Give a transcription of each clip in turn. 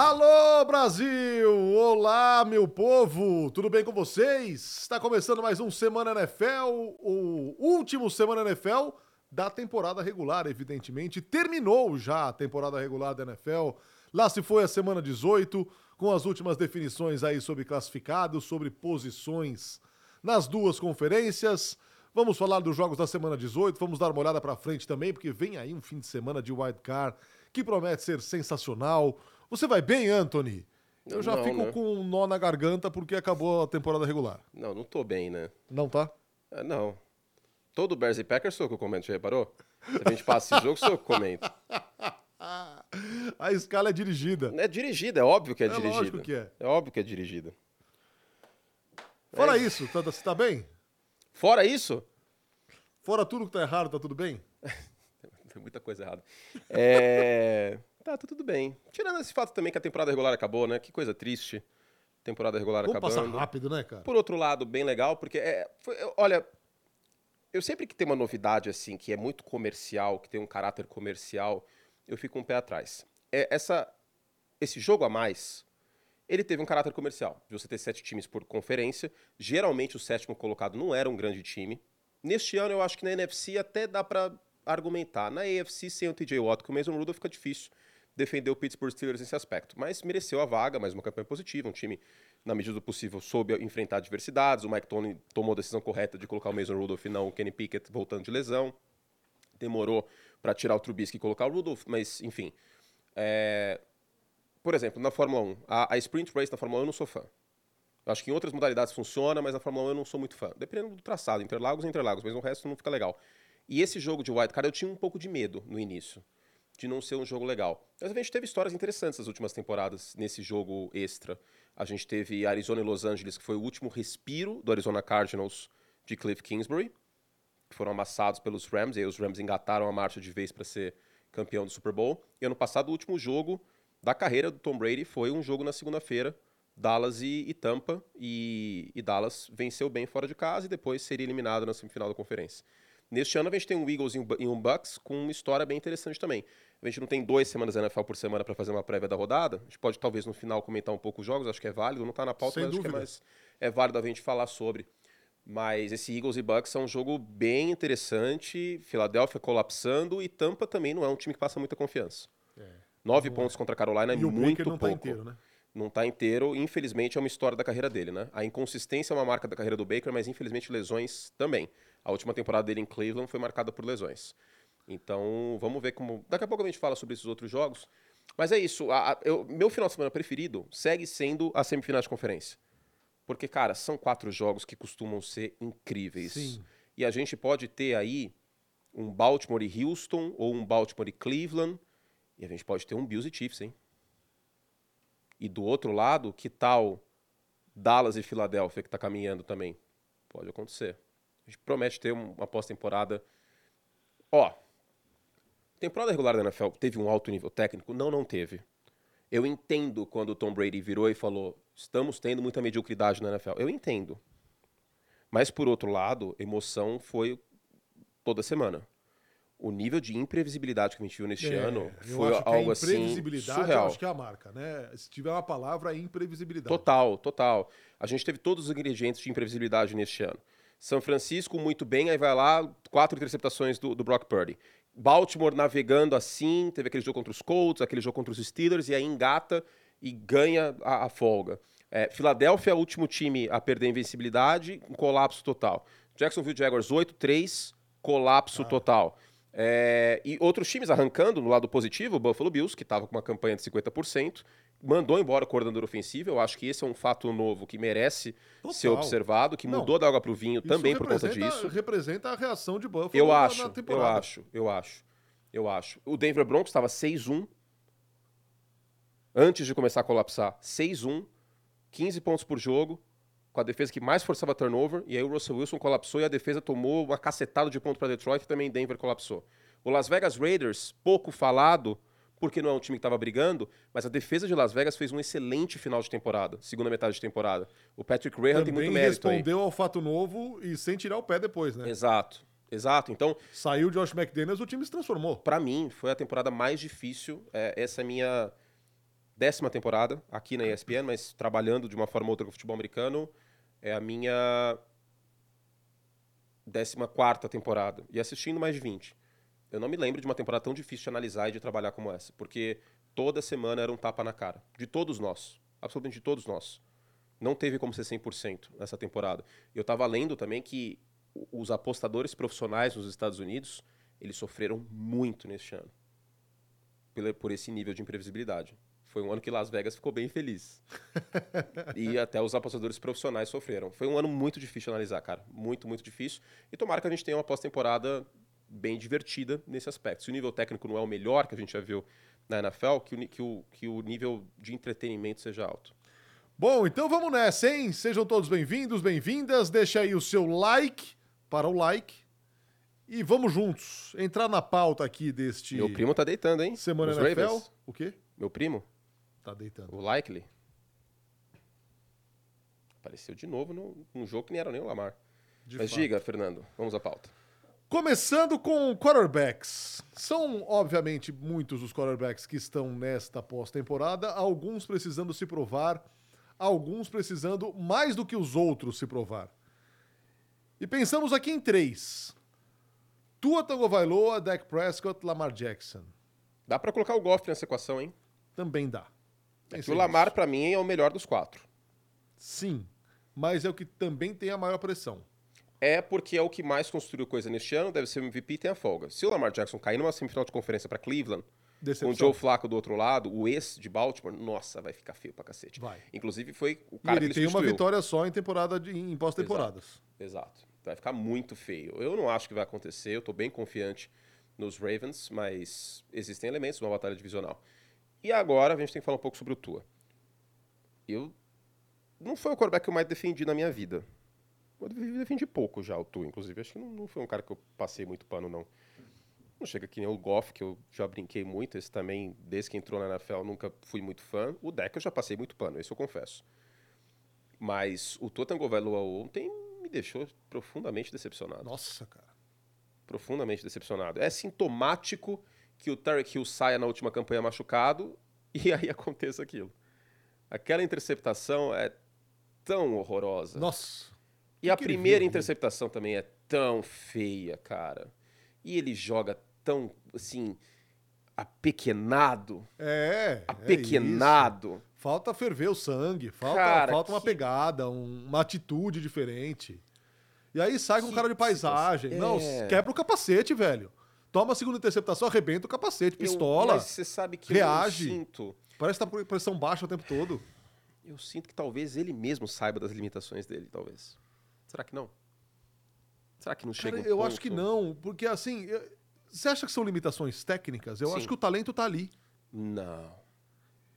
Alô, Brasil! Olá, meu povo! Tudo bem com vocês? Está começando mais um Semana NFL, o último Semana NFL da temporada regular, evidentemente. Terminou já a temporada regular da NFL. Lá se foi a semana 18, com as últimas definições aí sobre classificados, sobre posições nas duas conferências. Vamos falar dos jogos da semana 18, vamos dar uma olhada para frente também, porque vem aí um fim de semana de wild card que promete ser sensacional. Você vai bem, Anthony? Eu já Não, fico né? com um nó na garganta porque acabou a temporada regular. Não, não tô bem, né? Não tá? Ah, não. Todo Bears e Packers sou que eu comento, já reparou? Se a gente passa esse jogo, sou eu que comento. A escala é dirigida. É dirigida, é óbvio que é, É dirigida. lógico que é. É óbvio que é dirigida. Fora É. isso, tá, você tá bem? Fora isso, Fora tudo que tá errado, tá tudo bem? tem muita coisa errada. É... tá, tá tudo bem. Tirando esse fato também que a temporada regular acabou, né? Que coisa triste. Temporada regular passar acabando. rápido, né, cara? Por outro lado, bem legal, porque é, foi- eu- olha, eu sempre que tem uma novidade assim, que é muito comercial, que tem um caráter comercial, eu fico um pé atrás. É, essa, esse jogo a mais, ele teve um caráter comercial. De você ter sete times por conferência, geralmente o sétimo colocado não era um grande time. Neste ano, eu acho que na NFC até dá pra argumentar. Na AFC, sem o TJ Watt com o Mason Rudolph, fica difícil defender o Pittsburgh Steelers nesse aspecto. Mas mereceu a vaga, mais uma campanha positiva, um time, na medida do possível, soube enfrentar adversidades. O Mike Tony tomou a decisão correta de colocar o Mason Rudolph e não o Kenny Pickett voltando de lesão. Demorou para tirar o Trubisky e colocar o Rudolph, mas enfim. É, Por exemplo, na Fórmula 1, a, a Sprint Race na Fórmula 1 eu não sou fã. Eu acho que em outras modalidades funciona, mas na Fórmula 1 eu não sou muito fã. Dependendo do traçado, Interlagos é Interlagos, mas o resto não fica legal. E esse jogo de White Card eu tinha um pouco de medo no início, de não ser um jogo legal. Mas a gente teve histórias interessantes nas últimas temporadas nesse jogo extra. A gente teve Arizona e Los Angeles, que foi o último respiro do Arizona Cardinals de Cliff Kingsbury, que foram amassados pelos Rams, e aí os Rams engataram a marcha de vez para ser campeão do Super Bowl. E ano passado, o último jogo da carreira do Tom Brady foi um jogo na segunda-feira, Dallas e, e Tampa, e, e Dallas venceu bem fora de casa e depois seria eliminado na semifinal da conferência. Neste ano a gente tem um Eagles e um Bu- Bucks com uma história bem interessante também. A gente não tem duas semanas da NFL por semana para fazer uma prévia da rodada. A gente pode talvez no final comentar um pouco os jogos, acho que é válido, não está na pauta, Sem mas acho que é, dúvida. mais, é válido a gente falar sobre. Mas esse Eagles e Bucks é um jogo bem interessante. Filadélfia colapsando e Tampa também não é um time que passa muita confiança. Nove pontos contra a Carolina é e muito não pouco. tá inteiro, né? Não tá inteiro. Infelizmente é uma história da carreira dele, né? A inconsistência é uma marca da carreira do Baker, mas infelizmente lesões também. A última temporada dele em Cleveland foi marcada por lesões. Então vamos ver como. Daqui a pouco a gente fala sobre esses outros jogos. Mas é isso. a- a- eu- meu final de semana preferido segue sendo a semifinal de conferência. Porque, cara, são quatro jogos que costumam ser incríveis. Sim. E a gente pode ter aí um Baltimore e Houston, ou um Baltimore e Cleveland, e a gente pode ter um Bills e Chiefs, hein? E do outro lado, que tal Dallas e Filadélfia, que tá caminhando também? Pode acontecer. A gente promete ter um- uma pós-temporada. Ó, temporada regular da NFL teve um alto nível técnico? Não, não teve. Eu entendo quando o Tom Brady virou e falou: estamos tendo muita mediocridade na NFL. Eu entendo. Mas, por outro lado, emoção foi toda semana. O nível de imprevisibilidade que a gente viu neste É, ano eu foi algo assim imprevisibilidade, eu surreal. acho que é a marca, né? Se tiver uma palavra, é imprevisibilidade. Total, total. A gente teve todos os ingredientes de imprevisibilidade neste ano. São Francisco muito bem, aí vai lá, quatro interceptações do, do Brock Purdy. Baltimore navegando assim, teve aquele jogo contra os Colts, aquele jogo contra os Steelers, e aí engata e ganha a, a folga. É, Filadélfia, último time a perder a invencibilidade, um colapso total. Jacksonville Jaguars 8-3, colapso total. É, e outros times arrancando no lado positivo, o Buffalo Bills, que estava com uma campanha de 50%, mandou embora o coordenador ofensivo. Eu acho que esse é um fato novo que merece Total. ser observado, que Não, mudou da água para o vinho também por conta disso. Representa a reação de Buffalo Eu acho, na eu temporada. acho, eu acho, eu acho. O Denver Broncos estava 6-1 antes de começar a colapsar. 6-1, 15 pontos por jogo, com a defesa que mais forçava turnover, e aí o Russell Wilson colapsou e a defesa tomou uma cacetada de ponto para Detroit e também Denver colapsou. O Las Vegas Raiders, pouco falado, porque não é um time que estava brigando, mas a defesa de Las Vegas fez um excelente final de temporada, segunda metade de temporada. O Patrick Graham tem muito mérito aí. respondeu ao fato novo e sem tirar o pé depois, né? Exato, exato. Então, Saiu o Josh McDaniels, o time se transformou. Pra mim, foi a temporada mais difícil. É, essa é a minha décima temporada aqui na ESPN, mas trabalhando de uma forma ou outra com o futebol americano, é a minha décima quarta temporada. E assistindo mais de 20. Eu não me lembro de uma temporada tão difícil de analisar e de trabalhar como essa, porque toda semana era um tapa na cara. De todos nós. Absolutamente de todos nós. Não teve como ser 100% nessa temporada. Eu estava lendo também que os apostadores profissionais nos Estados Unidos, eles sofreram muito neste ano. Por esse nível de imprevisibilidade. Foi um ano que Las Vegas ficou bem feliz. e até os apostadores profissionais sofreram. Foi um ano muito difícil de analisar, cara. Muito, muito difícil. E tomara que a gente tenha uma pós-temporada bem divertida nesse aspecto. Se o nível técnico não é o melhor que a gente já viu na NFL, que o, que o, que o nível de entretenimento seja alto. Bom, então vamos nessa, hein? Sejam todos bem-vindos, bem-vindas. Deixa aí o seu like para o like. E vamos juntos entrar na pauta aqui deste. Meu primo tá deitando, hein? Semana Os NFL. Ravens. O quê? Meu primo? Tá deitando. O Likely. Apareceu de novo num, num jogo que nem era nem o Lamar. De Mas fato. diga, Fernando, vamos à pauta. Começando com quarterbacks. São, obviamente, muitos os quarterbacks que estão nesta pós-temporada, alguns precisando se provar, alguns precisando mais do que os outros se provar. E pensamos aqui em três. Tua Tagovailoa, Dak Prescott, Lamar Jackson. Dá para colocar o Goff nessa equação, hein? Também dá. É o Lamar, para mim, é o melhor dos quatro. Sim, mas é o que também tem a maior pressão. É porque é o que mais construiu coisa neste ano, deve ser o MVP e tem a folga. Se o Lamar Jackson cair numa semifinal de conferência para Cleveland, Decepção. com o Joe Flacco do outro lado, o ex de Baltimore, nossa, vai ficar feio pra cacete. Vai. Inclusive foi o cara e ele, ele tem uma vitória só em temporada de, em pós-temporadas. Exato, Exato. Vai ficar muito feio. Eu não acho que vai acontecer, eu tô bem confiante nos Ravens, mas existem elementos numa batalha divisional. E agora a gente tem que falar um pouco sobre o Tua. Eu não foi o quarterback que eu mais defendi na minha vida. Eu defendi pouco já o Tua, inclusive. Acho que não, não, foi um cara que eu passei muito pano, não. Não chega que nem o Goff, que eu já brinquei muito. Esse também, desde que entrou na NFL, nunca fui muito fã. O Deck eu já passei muito pano, isso eu confesso. Mas o Tua Tagovailoa ontem me deixou profundamente decepcionado. Nossa, cara. Profundamente decepcionado. É sintomático que o Tarek Hill saia na última campanha machucado e aí aconteça aquilo. Aquela interceptação é tão horrorosa. Nossa. E a primeira interceptação também é tão feia, cara. E ele joga tão, assim, apequenado. É. Apequenado. É falta ferver o sangue, falta, cara, falta uma pegada, um, uma atitude diferente. E aí sai com cara de paisagem. É. Não, quebra o capacete, velho. Toma a segunda interceptação, arrebenta o capacete, pistola. Eu, mas você sabe que reage. eu sinto. Parece que tá com pressão baixa o tempo todo. Eu sinto que talvez ele mesmo saiba das limitações dele, talvez. Será que não? Será que não Cara, chega um Eu ponto... acho que não, porque assim, você acha que são limitações técnicas? Eu Sim. acho que o talento tá ali. Não.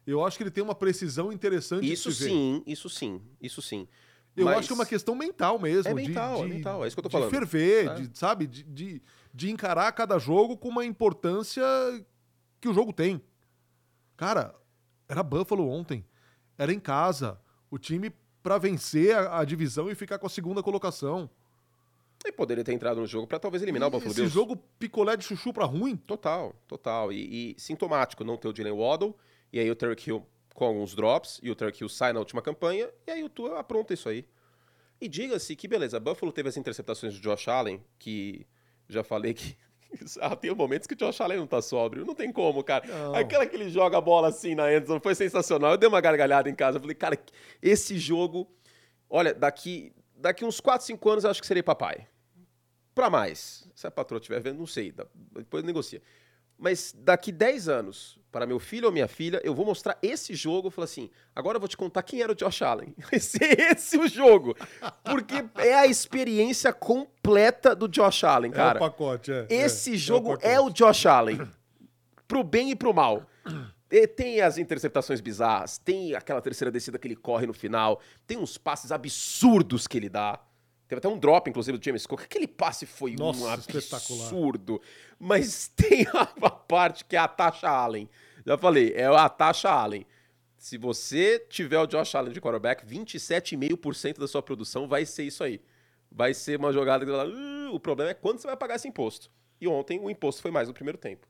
Eu acho que ele tem uma precisão interessante Isso sim, isso sim, isso sim. Eu Mas... acho que é uma questão mental mesmo. É mental, de, é mental, é isso que eu tô de falando. De ferver, é. de, sabe? De, de, de encarar cada jogo com uma importância que o jogo tem. Cara, era Buffalo ontem. Era em casa. O time para vencer a, a, divisão e ficar com a segunda colocação. E poderia ter entrado no jogo para talvez eliminar e o Buffalo Esse Bills. jogo picolé de chuchu para ruim? Total, total. E, e, sintomático não ter o Jalen Waddle. E aí o Tarek Hill com alguns drops. E o Tarek Hill sai na última campanha. E aí o Tua apronta isso aí. E diga-se que, beleza, Buffalo teve as interceptações de Josh Allen, que já falei que ah, tem momentos que o Josh Allen não tá sóbrio. Não tem como, cara. Não. Aquela que ele joga a bola assim na endzone foi sensacional. Eu dei uma gargalhada em casa. Eu falei, cara, esse jogo... Olha, daqui, daqui uns 4, 5 anos eu acho que serei papai. Pra mais. Se a patroa estiver vendo, não sei. Depois negocia. Mas daqui 10 anos, para meu filho ou minha filha, eu vou mostrar esse jogo. Eu falo assim: agora eu vou te contar quem era o Josh Allen. Vai ser esse o jogo. Porque é a experiência completa do Josh Allen, cara. É o pacote, é. Esse é, jogo é o, é o Josh Allen. Pro bem e pro mal. E tem as interceptações bizarras, tem aquela terceira descida que ele corre no final, tem uns passes absurdos que ele dá. Teve até um drop, inclusive, do James Cook. Aquele passe foi Nossa, um absurdo. Mas tem a parte que é a Tasha Allen. Já falei, é a Tasha Allen. Se você tiver o Josh Allen de quarterback, 27,5% da sua produção vai ser isso aí. Vai ser uma jogada que uh, o problema é quando você vai pagar esse imposto. E ontem o imposto foi mais no primeiro tempo.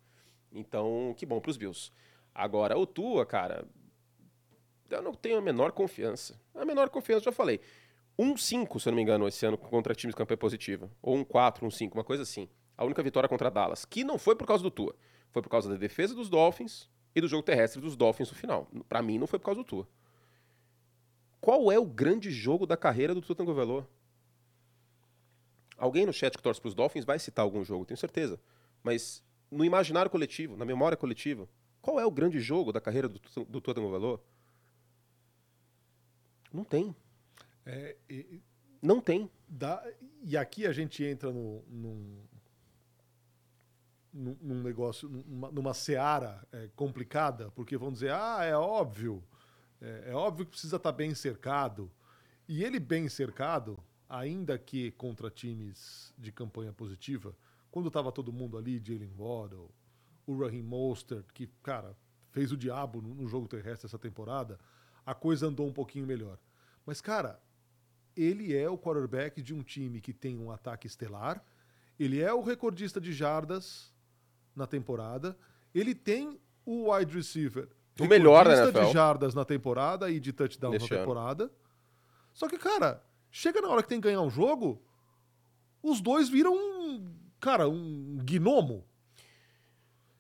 Então, que bom para os Bills. Agora, o Tua, cara, Eu não tenho a menor confiança. A menor confiança, já falei. Um 5, se eu não me engano, esse ano contra times de campanha positiva. Ou um 4, um 5, uma coisa assim. A única vitória contra Dallas. Que não foi por causa do Tua. Foi por causa da defesa dos Dolphins e do jogo terrestre dos Dolphins no final. Para mim, não foi por causa do Tua. Qual é o grande jogo da carreira do Tua Tagovailoa? Alguém no chat que torce para os Dolphins vai citar algum jogo, tenho certeza. Mas no imaginário coletivo, na memória coletiva, qual é o grande jogo da carreira do, do Tua Tagovailoa? Não tem. É, e, Não tem. dá, e aqui a gente entra no, num, num, negócio, numa, numa seara é, complicada, porque vão dizer, ah, é óbvio, é, é óbvio que precisa estar bem cercado. E ele bem cercado, ainda que contra times de campanha positiva, quando estava todo mundo ali, Jalen Waddle, o Raheem Mostert, que, cara, fez o diabo no jogo terrestre essa temporada, a coisa andou um pouquinho melhor. Mas, cara, ele é o quarterback de um time que tem um ataque estelar, ele é o recordista de jardas na temporada, ele tem o wide receiver O melhor da recordista de NFL. jardas na temporada e de touchdowns Neste na ano. temporada. Só que, cara, chega na hora que tem que ganhar um jogo, os dois viram um, cara, um gnomo.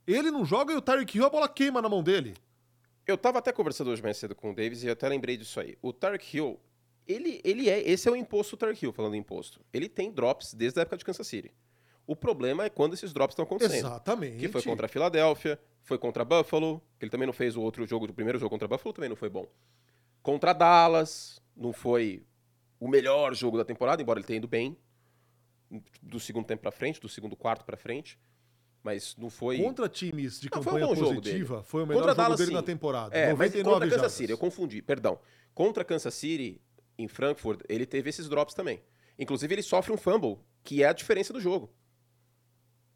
Ele não joga e o Tyreek Hill a bola queima na mão dele. Eu tava até conversando hoje mais cedo com o Davis e eu até lembrei disso aí. O Tarek Hill, ele, ele é. Esse é o imposto do Tarek Hill, falando em imposto. Ele tem drops desde a época de Kansas City. O problema é quando esses drops estão acontecendo. Exatamente. Que foi contra a Filadélfia, foi contra a Buffalo, que ele também não fez o outro jogo, o primeiro jogo contra a Buffalo também não foi bom. Contra a Dallas, não foi o melhor jogo da temporada, embora ele tenha ido bem do segundo tempo pra frente, do segundo quarto pra frente, mas não foi Contra times de Não, foi um campanha bom jogo positiva, dele. foi o melhor Contra jogo Dallas, dele sim. na temporada. É, mas 99 contra Kansas jardas. City, eu confundi, perdão. Contra Kansas City, em Frankfurt, ele teve esses drops também. Inclusive, ele sofre um fumble, que é a diferença do jogo.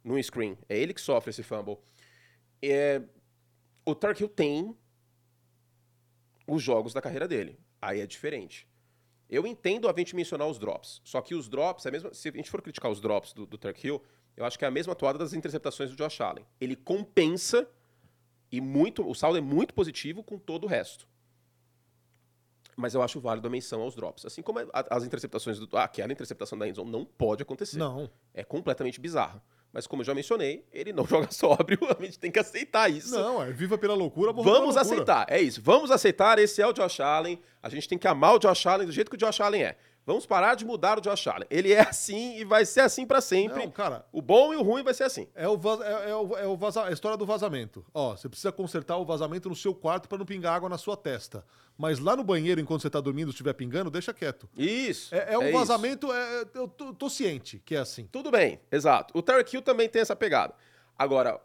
No screen. É ele que sofre esse fumble. É, O Tark Hill tem os jogos da carreira dele. Aí é diferente. Eu entendo a gente mencionar os drops. Só que os drops, é a mesma, se a gente for criticar os drops do, do Tark Hill, eu acho que é a mesma toada das interceptações do Josh Allen. Ele compensa e muito, o saldo é muito positivo com todo o resto. Mas eu acho válido a menção aos drops. Assim como as interceptações do. Ah, aquela interceptação da Endzone não pode acontecer. Não. É completamente bizarro. Mas como eu já mencionei, ele não joga sóbrio, a gente tem que aceitar isso. Não, é viva pela loucura, morra Vamos aceitar, é isso. Vamos aceitar, esse é o Josh Allen. A gente tem que amar o Josh Allen do jeito que o Josh Allen é. Vamos parar de mudar o Josh Allen. Ele é assim e vai ser assim pra sempre. Não, cara, O bom e o ruim vai ser assim. é, o vaz- é, é o, é o vaza- a história do vazamento. Ó, você precisa consertar o vazamento no seu quarto pra não pingar água na sua testa. Mas lá no banheiro, enquanto você tá dormindo, estiver pingando, deixa quieto. Isso. É, é um isso. vazamento, é- eu tô, tô ciente que é assim. Tudo bem, exato. O Tarek Hill também tem essa pegada. Agora,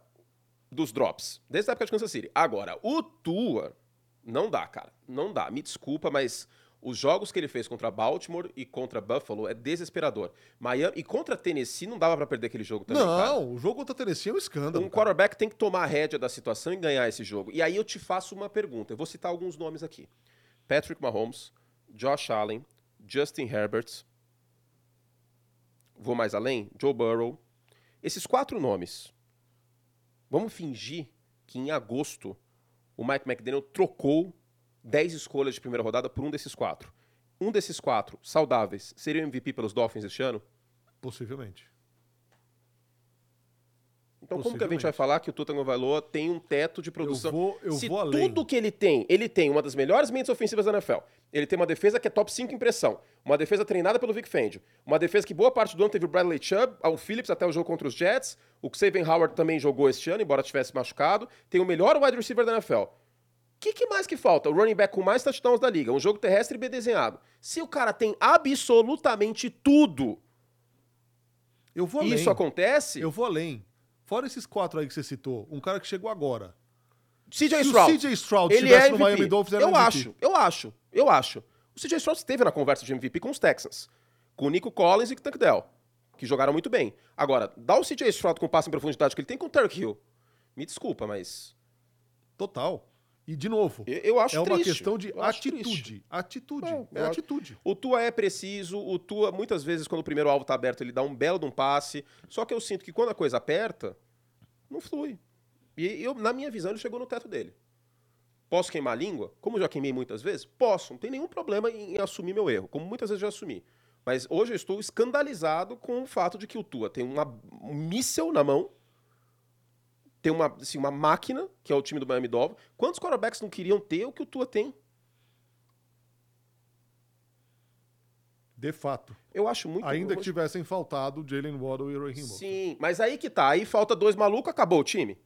dos drops, desde a época de Kansas City. Agora, o Tua, não dá, cara. Não dá. Me desculpa, mas os jogos que ele fez contra Baltimore e contra Buffalo é desesperador. Miami e contra Tennessee não dava pra perder aquele jogo também, não, cara. o jogo contra Tennessee é um escândalo. Um cara. quarterback tem que tomar a rédea da situação e ganhar esse jogo. E aí eu te faço uma pergunta. Eu vou citar alguns nomes aqui. Patrick Mahomes, Josh Allen, Justin Herbert. Vou mais além? Joe Burrow. Esses quatro nomes. Vamos fingir que em agosto o Mike McDaniel trocou 10 escolhas de primeira rodada por um desses quatro. Um desses quatro, saudáveis, seria o MVP pelos Dolphins este ano? Possivelmente. Então como que a gente vai falar que o Tua Tagovailoa tem um teto de produção? Eu vou, eu Se vou além. tudo que ele tem, ele tem uma das melhores mentes ofensivas da NFL. Ele tem uma defesa que é top 5 em pressão. Uma defesa treinada pelo Vic Fangio. Uma defesa que boa parte do ano teve o Bradley Chubb, o Phillips até o jogo contra os Jets. O Xavier Howard também jogou este ano, embora tivesse machucado. Tem o melhor wide receiver da NFL. O que, que mais que falta? O running back com mais touchdowns da liga. Um jogo terrestre bem desenhado. Se o cara tem absolutamente tudo, Eu vou além. isso acontece, Eu vou além. Fora esses quatro aí que você citou, um cara que chegou agora. CJ Stroud. CJ Stroud ele é no MVP. Miami Dolphins, era eu MVP. acho, eu acho, eu acho. O CJ Stroud esteve na conversa de MVP com os Texans, com o Nico Collins e com o Tank Dell, que jogaram muito bem. Agora, dá o CJ Stroud com o passe em profundidade que ele tem com o Tarek Hill. Me desculpa, mas Total. E, de novo, eu, eu acho é uma triste. questão de atitude. triste. Atitude. É, É, atitude. O Tua é preciso, o Tua, muitas vezes, quando o primeiro alvo tá aberto, ele dá um belo de um passe. Só que eu sinto que quando a coisa aperta, não flui. E eu, na minha visão, ele chegou no teto dele. Posso queimar a língua? Como já queimei muitas vezes? Posso, não tem nenhum problema em, em assumir meu erro, como muitas vezes já assumi. Mas hoje eu estou escandalizado com o fato de que o Tua tem uma, um míssel na mão, tem uma, assim, uma máquina, que é o time do Miami Dolphins. Quantos quarterbacks não queriam ter o que o Tua tem? De fato. Eu acho muito... Ainda que tivessem faltado Jalen Waddle e Roy Himmel. Sim, mas aí que tá. Aí falta dois malucos, acabou o time.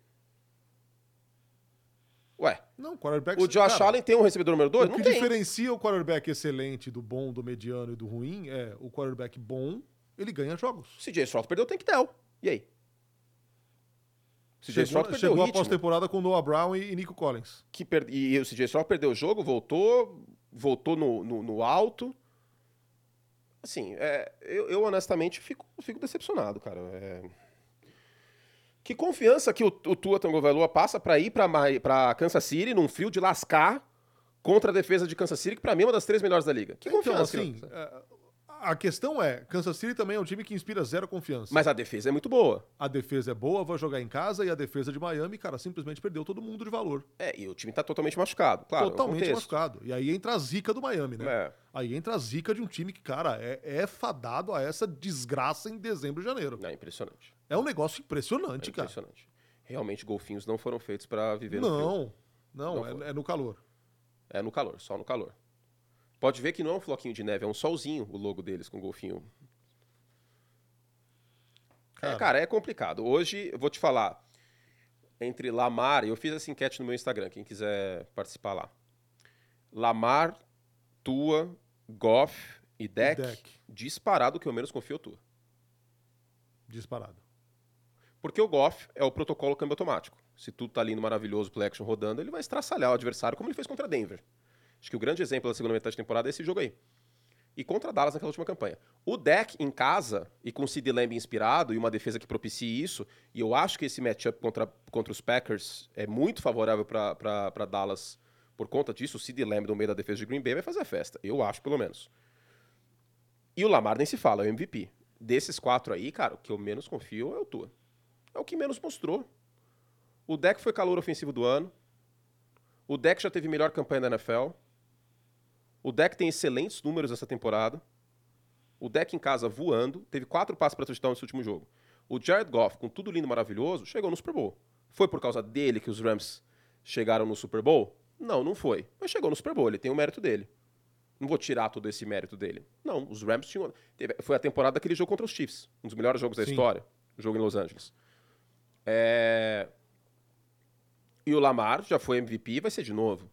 Ué, Não, quarterback... o Josh cara, Allen tem um recebedor número 2? O Não que tem. diferencia o quarterback excelente do bom, do mediano e do ruim é o quarterback bom, ele ganha jogos. CJ Stroud perdeu o Tank Dell. E aí? CJ Stroud perdeu chegou o a pós-temporada com Noah Brown e, e Nico Collins. Que per... E o CJ Stroud perdeu o jogo, voltou, voltou no, no, no alto. Assim, é, eu, eu honestamente fico, fico decepcionado, cara. É... Que confiança que o, o Tua Tagovailoa passa pra ir pra Kansas City num frio de lascar contra a defesa de Kansas City, que pra mim é uma das três melhores da liga. Que Então, confiança. assim, a questão é, Kansas City também é um time que inspira zero confiança. Mas a defesa é muito boa. A defesa é boa, vai jogar em casa, e a defesa de Miami, cara, simplesmente perdeu todo mundo de valor. É, e o time tá totalmente machucado, claro. Totalmente machucado. E aí entra a zica do Miami, né? É. Aí entra a zica de um time que, cara, é, é fadado a essa desgraça em dezembro e janeiro. É impressionante. É um negócio impressionante, É cara. impressionante. Realmente, golfinhos não foram feitos pra viver no frio. Não, não, Não é- é no calor. É no calor, só no calor. Pode ver que não é um floquinho de neve, é um solzinho o logo deles com golfinho. Cara. É, cara, é complicado. Hoje, eu vou te falar, entre Lamar, eu fiz essa enquete no meu Instagram, quem quiser participar lá. Lamar, Tua, Goff e Deck, Deck. disparado que eu menos confio é o Tua. Disparado. Porque o Goff é o protocolo câmbio automático. Se tudo tá lindo, maravilhoso, play action rodando, ele vai estraçalhar o adversário como ele fez contra Denver. Acho que o grande exemplo da segunda metade da temporada é esse jogo aí. E contra Dallas naquela última campanha. O deck em casa, e com o Sid Lamb inspirado, e uma defesa que propicie isso, e eu acho que esse matchup contra, contra os Packers é muito favorável para Dallas por conta disso. O Sid Lamb no meio da defesa de Green Bay vai fazer a festa. Eu acho, pelo menos. E o Lamar nem se fala, é o MVP. Desses quatro aí, cara, o que eu menos confio é o Tua. É o que menos mostrou. O deck foi calor ofensivo do ano. O deck já teve melhor campanha da NFL. O deck tem excelentes números essa temporada. O deck em casa voando. Teve quatro passes para touchdown nesse último jogo. O Jared Goff, com tudo lindo e maravilhoso, chegou no Super Bowl. Foi por causa dele que os Rams chegaram no Super Bowl? Não, não foi. Mas chegou no Super Bowl, ele tem o mérito dele. Não vou tirar todo esse mérito dele. Não, os Rams tinham. teve- foi a temporada daquele jogo contra os Chiefs. Um dos melhores jogos da Sim. história. O jogo em Los Angeles. É... E o Lamar já foi MVP vai ser de novo.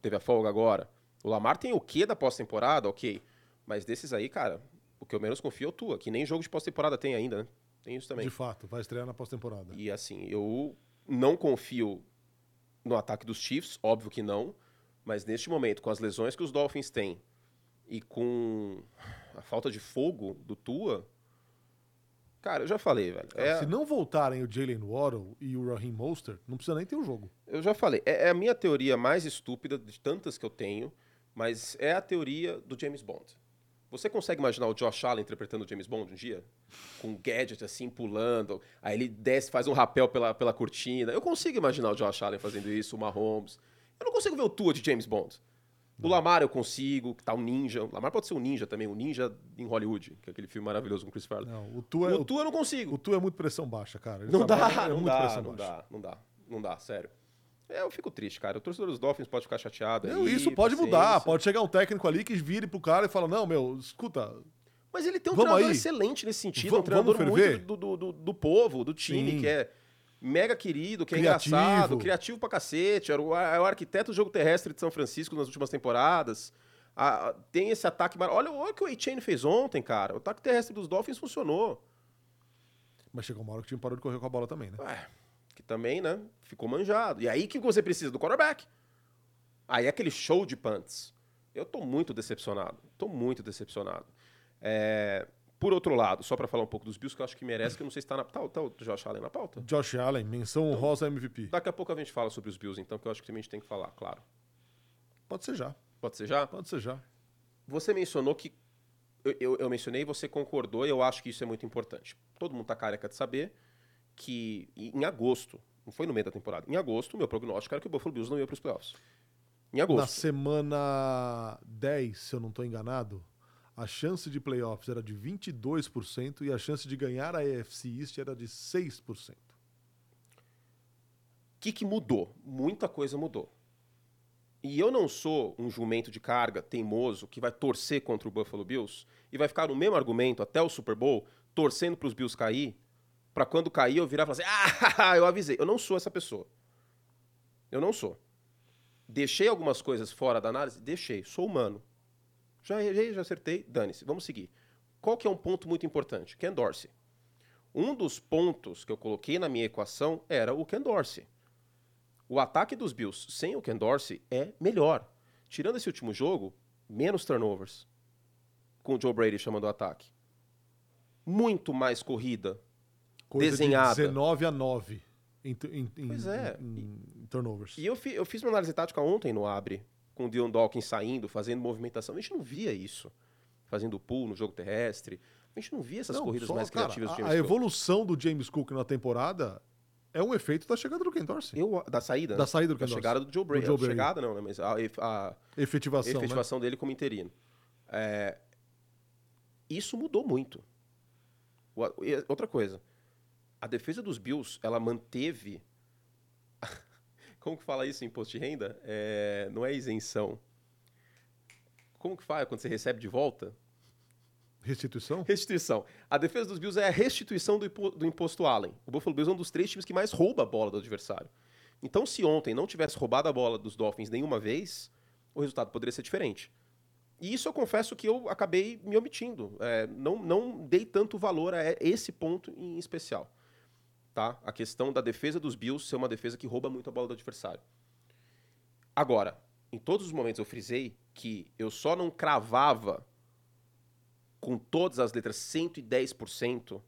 Teve a folga agora. O Lamar tem o quê da pós-temporada? Ok. Mas desses aí, cara, o que eu menos confio é o Tua, que nem jogo de pós-temporada tem ainda, né? Tem isso também. De fato, vai estrear na pós-temporada. E assim, eu não confio no ataque dos Chiefs, óbvio que não, mas neste momento, com as lesões que os Dolphins têm e com a falta de fogo do Tua, cara, eu já falei, velho. É, Se não voltarem o Jalen Waddle e o Raheem Mostert, não precisa nem ter o jogo. eu já falei, é, é a minha teoria mais estúpida de tantas que eu tenho, mas é a teoria do James Bond. Você consegue imaginar o Josh Allen interpretando o James Bond um dia? Com um gadget assim, pulando, aí ele desce, faz um rapel pela, pela cortina. Eu consigo imaginar o Josh Allen fazendo isso, o Mahomes. Eu não consigo ver o Tua de James Bond. O Lamar eu consigo, que tá um ninja. O Lamar pode ser um ninja também, um ninja em Hollywood, que é aquele filme maravilhoso com Chris Farley. Não, o Tua, é, o Tua eu não consigo. o Tua é muito pressão baixa, cara. Ele Não dá, trabalha- é não muito dá, pressão não dá, não dá, não dá, sério. É, eu fico triste, cara. O torcedor dos Dolphins pode ficar chateado. Não, aí, isso pode paciência. mudar. Pode chegar um técnico ali que vire pro cara e fala: Não, meu, escuta. Mas ele tem um treinador aí. excelente nesse sentido. Va- um treinador muito do, do, do, do povo, do time, Sim. que é mega querido, que é Criativo. engraçado, criativo pra cacete. Era o, é o arquiteto do jogo terrestre de São Francisco nas últimas temporadas. Ah, tem esse ataque. Olha, olha o que o A-Chain fez ontem, cara. O ataque terrestre dos Dolphins funcionou. Mas chegou uma hora que o time parou de correr com a bola também, né? Ué, que também, né? Ficou manjado. E aí o que você precisa do quarterback? Aí é aquele show de punts. Eu tô muito decepcionado. Tô muito decepcionado. É, Por outro lado, só pra falar um pouco dos Bills, que eu acho que merece, que eu não sei se tá na. Tá, tá o Josh Allen na pauta? Josh Allen, menção honrosa MVP. Daqui a pouco a gente fala sobre os Bills, então, que eu acho que a gente tem que falar, claro. Pode ser já. Pode ser já? Pode ser já. Você mencionou que. Eu, eu, eu mencionei você concordou, e eu acho que isso é muito importante. Todo mundo tá careca de saber que em agosto, Não foi no meio da temporada. Em agosto, meu prognóstico era que o Buffalo Bills não ia para os playoffs. Em Na agosto. semana 10, se eu não estou enganado, a chance de playoffs era de 22% e a chance de ganhar a AFC East era de 6%. O que, que mudou? Muita coisa mudou. E eu não sou um jumento de carga teimoso que vai torcer contra o Buffalo Bills e vai ficar no mesmo argumento até o Super Bowl, torcendo para os Bills cair, para quando cair eu virar e falar assim: ah, eu avisei. Eu não sou essa pessoa. Eu não sou. Deixei algumas coisas fora da análise? Deixei. Sou humano. Já errei, já acertei, dane-se. Vamos seguir. Qual que é um ponto muito importante? Ken Dorsey. Um dos pontos que eu coloquei na minha equação era o Ken Dorsey. O ataque dos Bills sem o Ken Dorsey é melhor. Tirando esse último jogo, menos turnovers. Com o Joe Brady chamando o ataque. Muito mais corrida. Coisa Desenhada. de 19 a 9 em, em- em- Pois é. em- em turnovers. E eu, fi- eu fiz uma análise tática ontem no Abre, com o Dion Dawkins saindo, fazendo movimentação. A gente não via isso. Fazendo pull no jogo terrestre. A gente não via essas Não, corridas só, mais cara, criativas do a, James a Cook. evolução do James Cook na temporada é um efeito da chegada do Ken Dorsey. Eu, da saída? Da né? saída do Da Ken Dorsey. chegada do Joe Brady. Do Joe A chegada não, né? Mas a, a, Efetivação, né? efetivação dele como interino. É, isso mudou muito. Outra coisa, a defesa dos Bills, ela manteve. Como que fala isso em imposto de renda? É, não é isenção. Como que fala quando você recebe de volta? Restituição? Restituição. A defesa dos Bills é a restituição do, impo- do imposto Allen. O Buffalo Bills é um dos três times que mais rouba a bola do adversário. Então, se ontem não tivesse roubado a bola dos Dolphins nenhuma vez, o resultado poderia ser diferente. E isso eu confesso que eu acabei me omitindo. É, não, não dei tanto valor a esse ponto em especial. Tá? A questão da defesa dos Bills ser uma defesa que rouba muito a bola do adversário. Agora, em todos os momentos eu frisei que eu só não cravava com todas as letras 110%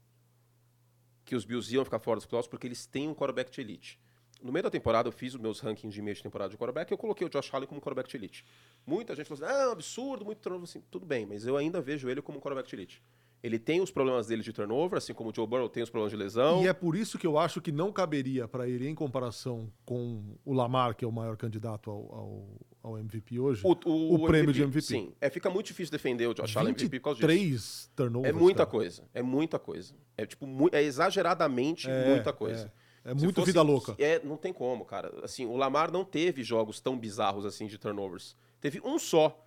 que os Bills iam ficar fora dos playoffs porque eles têm um quarterback de elite. No meio da temporada eu fiz os meus rankings de meio de temporada de quarterback e eu coloquei o Josh Allen como quarterback de elite. Muita gente falou assim, ah, absurdo, muito turnover, assim, tudo bem, mas eu ainda vejo ele como quarterback de elite. Ele tem os problemas dele de turnover, assim como o Joe Burrow tem os problemas de lesão. E é por isso que eu acho que não caberia para ele, em comparação com o Lamar, que é o maior candidato ao, ao, ao MVP hoje, o, o- o prêmio de MVP. Sim, é, fica muito difícil defender o Josh Allen MVP por causa disso. 23 turnovers. É muita cara. coisa, é muita coisa. É tipo, é exageradamente É, muita coisa. É Se muito fosse- vida louca. É, não tem como, cara. Assim, o Lamar não teve jogos tão bizarros assim de turnovers. Teve um só.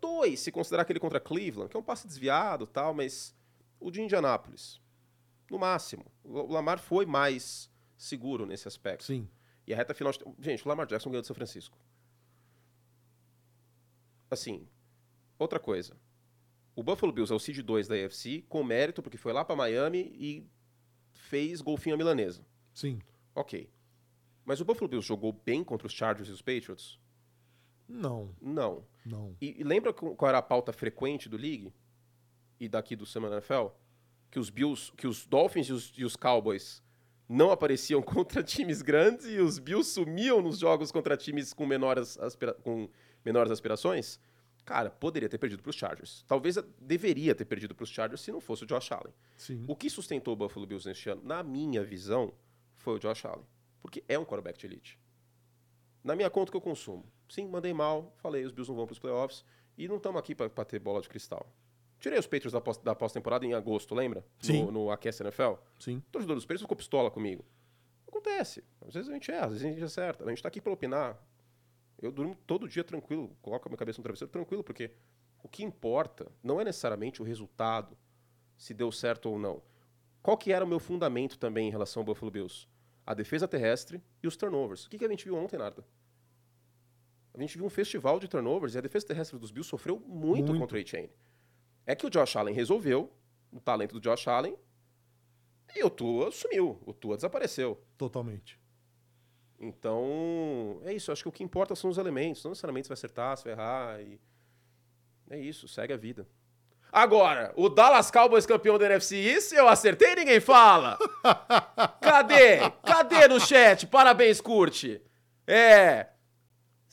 Dois, se considerar aquele contra Cleveland, que é um passe desviado e tal, mas o de Indianápolis, no máximo. O Lamar foi mais seguro nesse aspecto. Sim. E a reta final. Gente, o Lamar Jackson ganhou de São Francisco. Assim, outra coisa. O Buffalo Bills é o seed 2 da AFC, com mérito, porque foi lá pra Miami e fez golfinho à milanesa. Sim. Ok. Mas o Buffalo Bills jogou bem contra os Chargers e os Patriots? Não, Não. não. E, e lembra qual era a pauta frequente do League? E daqui do Semana NFL? Que os Bills, que os Dolphins e os, e os Cowboys não apareciam contra times grandes e os Bills sumiam nos jogos contra times com menores, aspira- com menores aspirações? Cara, poderia ter perdido para os Chargers. Talvez deveria ter perdido para os Chargers se não fosse o Josh Allen. Sim. O que sustentou o Buffalo Bills neste ano, na minha visão, foi o Josh Allen. Porque é um quarterback de elite. Na minha conta que eu consumo. Sim, mandei mal, falei, os Bills não vão para os playoffs. E não estamos aqui para ter bola de cristal. Tirei os Patriots da pós- da pós-temporada em agosto, lembra? Sim. No, no Aquece NFL. Sim. O torcedor dos Patriots ficou pistola comigo. Acontece. Às vezes a gente erra, às vezes a gente acerta. A gente tá aqui para opinar. Eu durmo todo dia tranquilo, coloco a minha cabeça no travesseiro tranquilo, porque o que importa não é necessariamente o resultado, se deu certo ou não. Qual que era o meu fundamento também em relação ao Buffalo Bills? A defesa terrestre e os turnovers. O que, que a gente viu ontem, Narda? A gente viu um festival de turnovers e a defesa terrestre dos Bills sofreu muito, Muito. contra o A-Chain. É que o Josh Allen resolveu, o talento do Josh Allen, e o Tua sumiu, o Tua desapareceu. Totalmente. Então, é isso. Acho que o que importa são os elementos. Não necessariamente se vai acertar, se vai errar. E... É isso, segue a vida. Agora, o Dallas Cowboys campeão da NFC East, eu acertei ninguém fala. Cadê? Cadê no chat? Parabéns, curte. É.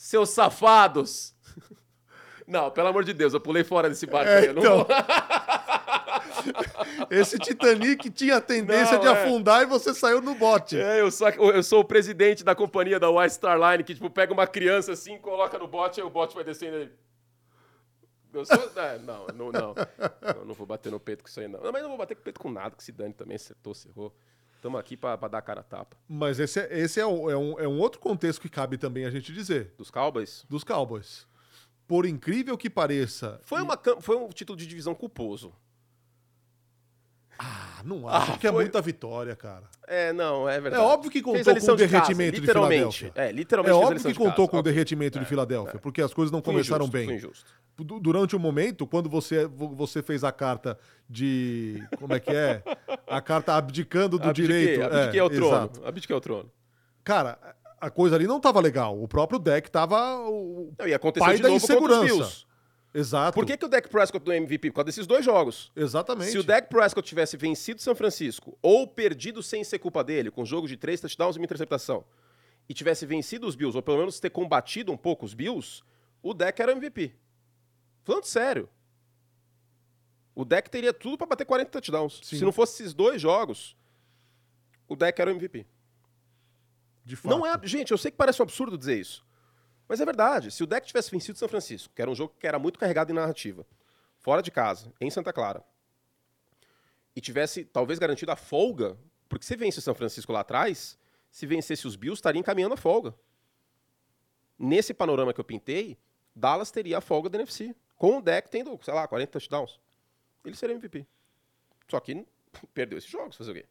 Seus safados. Não, pelo amor de Deus, eu pulei fora desse barco É, aí. eu não então. vou- Esse Titanic tinha tendência Não, de é. afundar e você saiu no bote. É, eu sou, eu sou o presidente da companhia da White Star Line, que tipo, pega uma criança assim, coloca no bote, aí o bote vai descendo. Eu sou. é, não, não, não. Eu não vou bater no peito com isso aí, não. Não, Mas não vou bater com o peito com nada, que se dane também, acertou, se Tamo aqui pra dar a cara a tapa. Mas esse, é, esse é, um, é um- é um outro contexto que cabe também a gente dizer, Dos Cowboys. dos Cowboys. Por incrível que pareça. Foi, uma, foi um título de divisão culposo. Ah, não acho Ah, que é foi- muita vitória, cara. É, não, é É verdade. óbvio que contou com o de casa, derretimento de literalmente. Filadélfia. É, É literalmente a óbvio que de contou casa. com o derretimento de É, Filadélfia, é. porque as coisas não Foi começaram injusto, bem. Foi injusto. Du- Durante o momento, quando você, você fez a carta de. Como é que é? A carta abdicando do Abdiquei, direito. Abdiquei é, ao trono. exato. Abdiquei ao trono. Cara, a coisa ali não tava legal. O próprio deck tava. O Não, e aconteceu pai de da novo insegurança. Bills. Exato. Por que, que o Dak Prescott do MVP? Por causa desses dois jogos. Exatamente. Se o Dak Prescott tivesse vencido São Francisco ou perdido sem ser culpa dele, com jogo de três touchdowns e uma interceptação, e tivesse vencido os Bills, ou pelo menos ter combatido um pouco os Bills, o Dak era MVP. Falando sério. O Dak teria tudo pra bater 40 touchdowns. Sim. Se não fosse esses dois jogos, o Dak era o MVP. De fato. Não é, gente, eu sei que parece um absurdo dizer isso. Mas é verdade. Se o Deck tivesse vencido São Francisco, que era um jogo que era muito carregado em narrativa, fora de casa, em Santa Clara, e tivesse talvez garantido a folga, porque se vence São Francisco lá atrás, se vencesse os Bills, estaria encaminhando a folga. Nesse panorama que eu pintei, Dallas teria a folga da NFC. Com o Deck tendo, sei lá, 40 touchdowns. Ele seria MVP. Só que perdeu esses jogos, fazer o quê?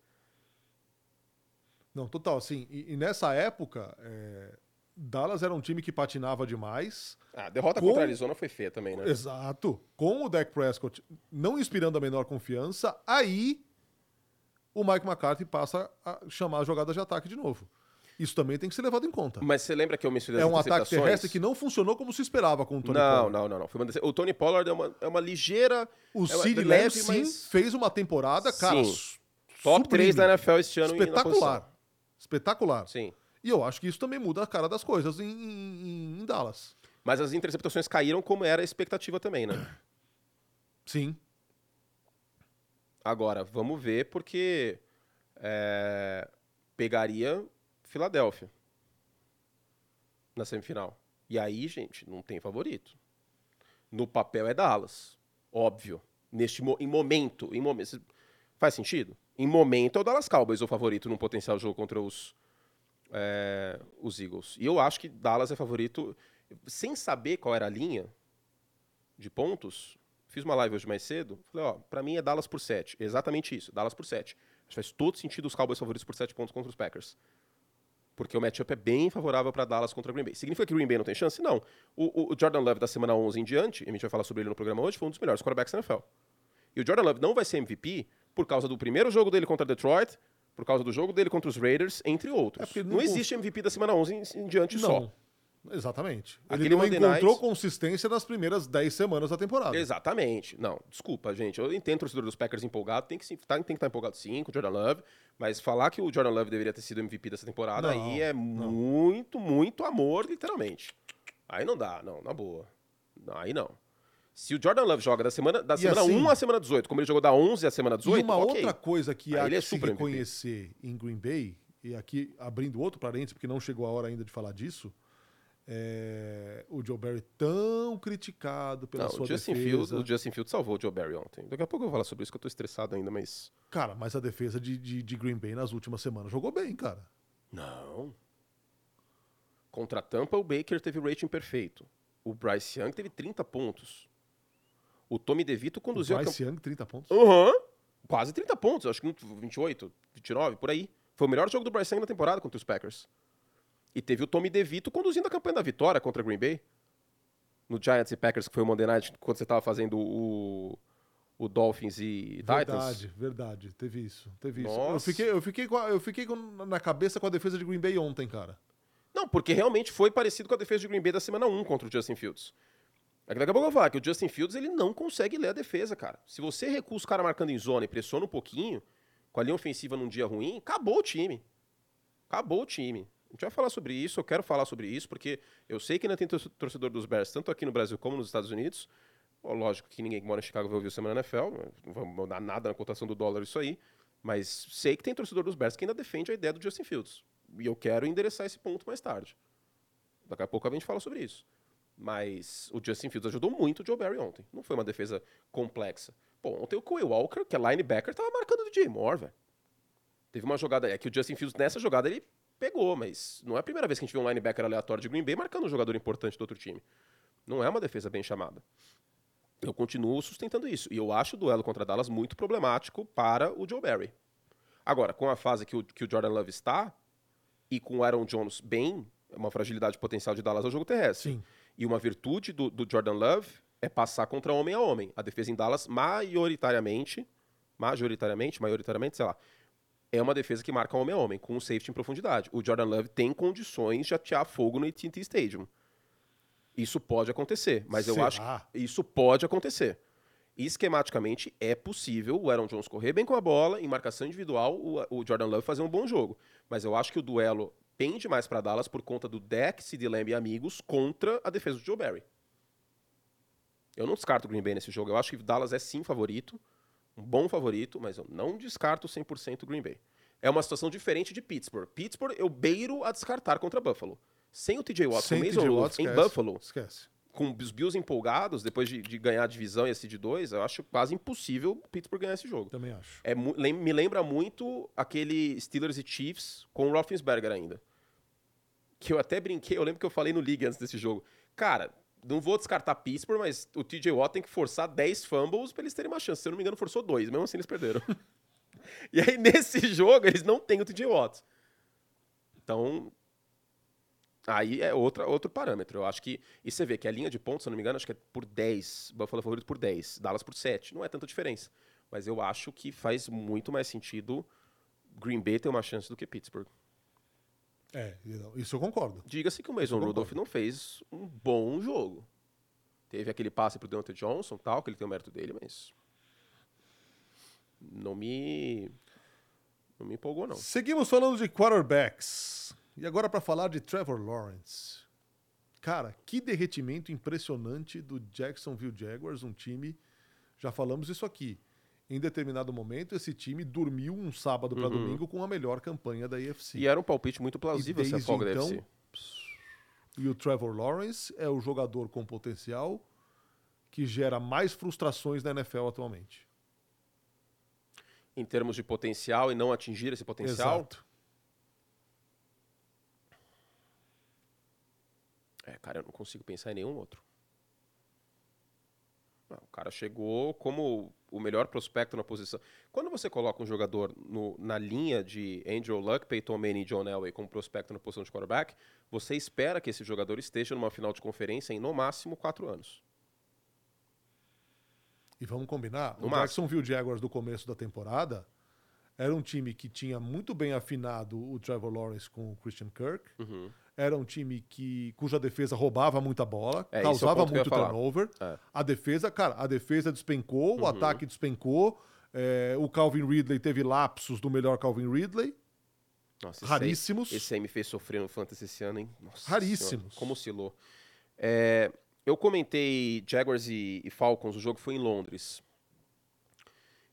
Não, total, assim. E, e nessa época, é, Dallas era um time que patinava demais. Ah, a derrota Com- contra a Arizona foi feia também, né? Exato. Com o Dak Prescott não inspirando a menor confiança, aí o Mike McCarthy passa a chamar a jogada de ataque de novo. Isso também tem que ser levado em conta. Mas você lembra que eu mencionei É um ataque terrestre que não funcionou como se esperava com o Tony não, Pollard. não, não, não. Foi uma O Tony Pollard é uma, é uma ligeira. O é uma- Sid leve, Lamb, sim, mas fez uma temporada, cara, Sim. Top sublime. 3 da NFL este ano Espetacular. Espetacular. Sim. E eu acho que isso também muda a cara das coisas em, em- em Dallas. Mas as interceptações caíram como era a expectativa também, né? Sim. Agora, vamos ver, porque é, pegaria Filadélfia na semifinal. E aí, gente, não tem favorito. No papel é Dallas, óbvio. Neste em momento, em momento, faz sentido? Em momento é o Dallas Cowboys o favorito num potencial jogo contra os é, os Eagles. E eu acho que Dallas é favorito sem saber qual era a linha de pontos. Fiz uma live hoje mais cedo. Falei, ó, pra mim é Dallas por 7. Exatamente isso, Dallas por 7. Acho que faz todo sentido os Cowboys favoritos por 7 pontos contra os Packers. Porque o matchup é bem favorável para Dallas contra Green Bay. Significa que o Green Bay não tem chance? Não. O, o- Jordan Love da semana 11 em diante, e a gente vai falar sobre ele no programa hoje, foi um dos melhores quarterbacks da NFL. E o Jordan Love não vai ser MVP por causa do primeiro jogo dele contra Detroit, por causa do jogo dele contra os Raiders, entre outros. É não, não existe MVP da semana 11 em, em diante só. Exatamente. Aquele Ele não Monday encontrou Night- consistência nas primeiras 10 semanas da temporada. Exatamente. Não, desculpa, gente. Eu entendo o torcedor dos Packers empolgado, tem que, sim- tá- tem que estar empolgado sim com o Jordan Love, mas falar que o Jordan Love deveria ter sido MVP dessa temporada Não, aí é não. muito, muito amor, literalmente. Aí não dá, não, na boa. Aí não. Se o Jordan Love joga da semana, da E semana assim- 1 à semana 18, como ele jogou da 11 à semana 18, e uma ok. outra coisa que Aí há ele é que se reconhecer em Green Bay, e aqui abrindo outro parênteses, porque não chegou a hora ainda de falar disso, é o Joe Barry tão criticado pela Não, sua o Justin, defesa. Fields, o Justin Fields salvou o Joe Barry ontem. Daqui a pouco eu vou falar sobre isso, que eu tô estressado ainda, mas... Cara, mas a defesa de, de, de Green Bay nas últimas semanas jogou bem, cara. Não. Contra a Tampa, o Baker teve rating perfeito. O Bryce Young teve 30 pontos. O Tommy DeVito O conduziu a Bryce Young, 30 pontos. Aham. Quase 30 pontos, acho que 28, 29, por aí. Foi o melhor jogo do Bryce Young na temporada contra os Packers. E teve o Tommy DeVito conduzindo a campanha da vitória contra Green Bay. No Giants e Packers, que foi o Monday Night, quando você estava fazendo o, o Dolphins e Titans. Verdade, verdade. Teve isso. Teve isso. Eu Nossa. fiquei, eu fiquei, com a- eu fiquei na cabeça com a defesa de Green Bay ontem, cara. Não, porque realmente foi parecido com a defesa de Green Bay da semana 1 contra o Justin Fields. É que daqui a pouco eu vou falar que o Justin Fields ele não consegue ler a defesa, cara. Se você recua os caras marcando em zona e pressiona um pouquinho, com a linha ofensiva num dia ruim, acabou o time. Acabou o time. A gente vai falar sobre isso, eu quero falar sobre isso, porque eu sei que ainda tem torce- torcedor dos Bears, tanto aqui no Brasil como nos Estados Unidos. Lógico que ninguém que mora em Chicago vai ouvir o Semana NFL, não vamos mudar nada na cotação do dólar isso aí, mas sei que tem torcedor dos Bears que ainda defende a ideia do Justin Fields. E eu quero endereçar esse ponto mais tarde. Daqui a pouco a gente fala sobre isso. Mas o Justin Fields ajudou muito o Joe Barry ontem. Não foi uma defesa complexa. Pô, ontem o Cole Walker, que é linebacker, tava marcando o DJ Moore, velho. Teve uma jogada, é que o Justin Fields nessa jogada ele pegou, mas não é a primeira vez que a gente vê um linebacker aleatório de Green Bay marcando um jogador importante do outro time. Não é uma defesa bem chamada. Eu continuo sustentando isso. E eu acho o duelo contra Dallas muito problemático para o Joe Barry. Agora, com a fase que o, que o Jordan Love está, e com o Aaron Jones bem, uma fragilidade potencial de Dallas ao jogo terrestre. Sim. E uma virtude do, do, Jordan Love é passar contra homem a homem. A defesa em Dallas, maioritariamente, majoritariamente, maioritariamente, sei lá, é uma defesa que marca homem a homem, com um safety em profundidade. O Jordan Love tem condições de atear fogo no AT&T Stadium. Isso pode acontecer, mas Será? eu acho que isso pode acontecer. Esquematicamente, é possível o Aaron Jones correr bem com a bola, em marcação individual, o, o Jordan Love fazer um bom jogo. Mas eu acho que o duelo pende mais para Dallas por conta do deck, CD Lamb e amigos contra a defesa do Joe Barry. Eu não descarto o Green Bay nesse jogo. Eu acho que Dallas é sim favorito, um bom favorito, mas eu não descarto 100% o Green Bay. É uma situação diferente de Pittsburgh. Pittsburgh eu beiro a descartar contra Buffalo. Sem o TJ Watt, Sem com o Mason Rudolph em Buffalo, esquece. com os Bills empolgados, depois de, de, ganhar a divisão e a seed 2, eu acho quase impossível o Pittsburgh ganhar esse jogo. Também acho. É, me lembra muito aquele Steelers e Chiefs com o Roethlisberger ainda que eu até brinquei, eu lembro que eu falei no League antes desse jogo. Cara, não vou descartar Pittsburgh, mas o TJ Watt tem que forçar 10 fumbles para eles terem uma chance. Se eu não me engano, forçou dois, mesmo assim eles perderam. e aí, nesse jogo, eles não têm o TJ Watt. Então, aí é outra, outro parâmetro. Eu acho que. E você vê que a linha de pontos, se eu não me engano, acho que é por 10. Buffalo é favorito por 10. Dallas por 7. Não é tanta diferença. Mas eu acho que faz muito mais sentido Green Bay ter uma chance do que Pittsburgh. É, isso eu concordo. Diga-se que o Mason Rudolph não fez um bom jogo. Teve aquele passe pro Deontay Johnson, tal, que ele tem o mérito dele, mas não me não me empolgou não. Seguimos falando de quarterbacks. E agora para falar de Trevor Lawrence. Cara, que derretimento impressionante do Jacksonville Jaguars, um time, já falamos isso aqui, em determinado momento, esse time dormiu um sábado para uhum. domingo com a melhor campanha da AFC. E era um palpite muito plausível essa folga então, da. E o Trevor Lawrence é o jogador com potencial que gera mais frustrações na NFL atualmente. Em termos de potencial e não atingir esse potencial? Exato. É, cara, eu não consigo pensar em nenhum outro. O cara chegou como o melhor prospecto na posição. Quando você coloca um jogador no, na linha de Andrew Luck, Peyton Manning e John Elway como prospecto na posição de quarterback, você espera que esse jogador esteja numa final de conferência em no máximo quatro anos. E vamos combinar, no o máximo. Jacksonville Jaguars do começo da temporada era um time que tinha muito bem afinado o Trevor Lawrence com o Christian Kirk. Uhum era um time que, cuja defesa roubava muita bola, é, causava é muito turnover. É. A defesa, cara, a defesa despencou, uhum. o ataque despencou. É, o Calvin Ridley teve lapsos do melhor Calvin Ridley. Nossa, Raríssimos. Esse aí, esse aí, me fez sofrer no Fantasy esse ano, hein? Nossa Raríssimos. Senhora, como oscilou. É, eu comentei Jaguars e, e Falcons, o jogo foi em Londres.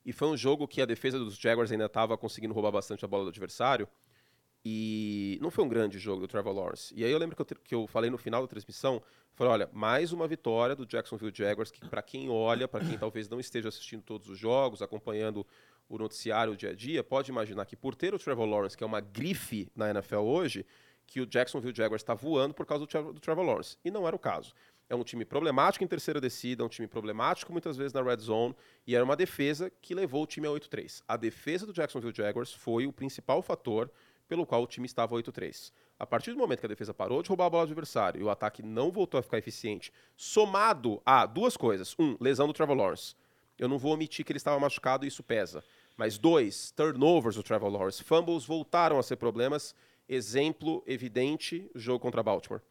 E foi um jogo que a defesa dos Jaguars ainda estava conseguindo roubar bastante a bola do adversário. E não foi um grande jogo do Trevor Lawrence. E aí eu lembro que eu, que eu falei no final da transmissão, falei, olha, mais uma vitória do Jacksonville Jaguars, que para quem olha, para quem talvez não esteja assistindo todos os jogos, acompanhando o noticiário dia a dia, pode imaginar que por ter o Trevor Lawrence, que é uma grife na NFL hoje, que o Jacksonville Jaguars está voando por causa do, do Trevor Lawrence. E não era o caso. É um time problemático em terceira descida, é um time problemático muitas vezes na red zone, e era uma defesa que levou o time a 8-3. A defesa do Jacksonville Jaguars foi o principal fator pelo qual o time estava 8-3. A partir do momento que a defesa parou de roubar a bola do adversário e o ataque não voltou a ficar eficiente, somado a duas coisas. Um, lesão do Trevor Lawrence. Eu não vou omitir que ele estava machucado e isso pesa. Mas dois, turnovers do Trevor Lawrence. Fumbles voltaram a ser problemas. Exemplo evidente, jogo contra Baltimore.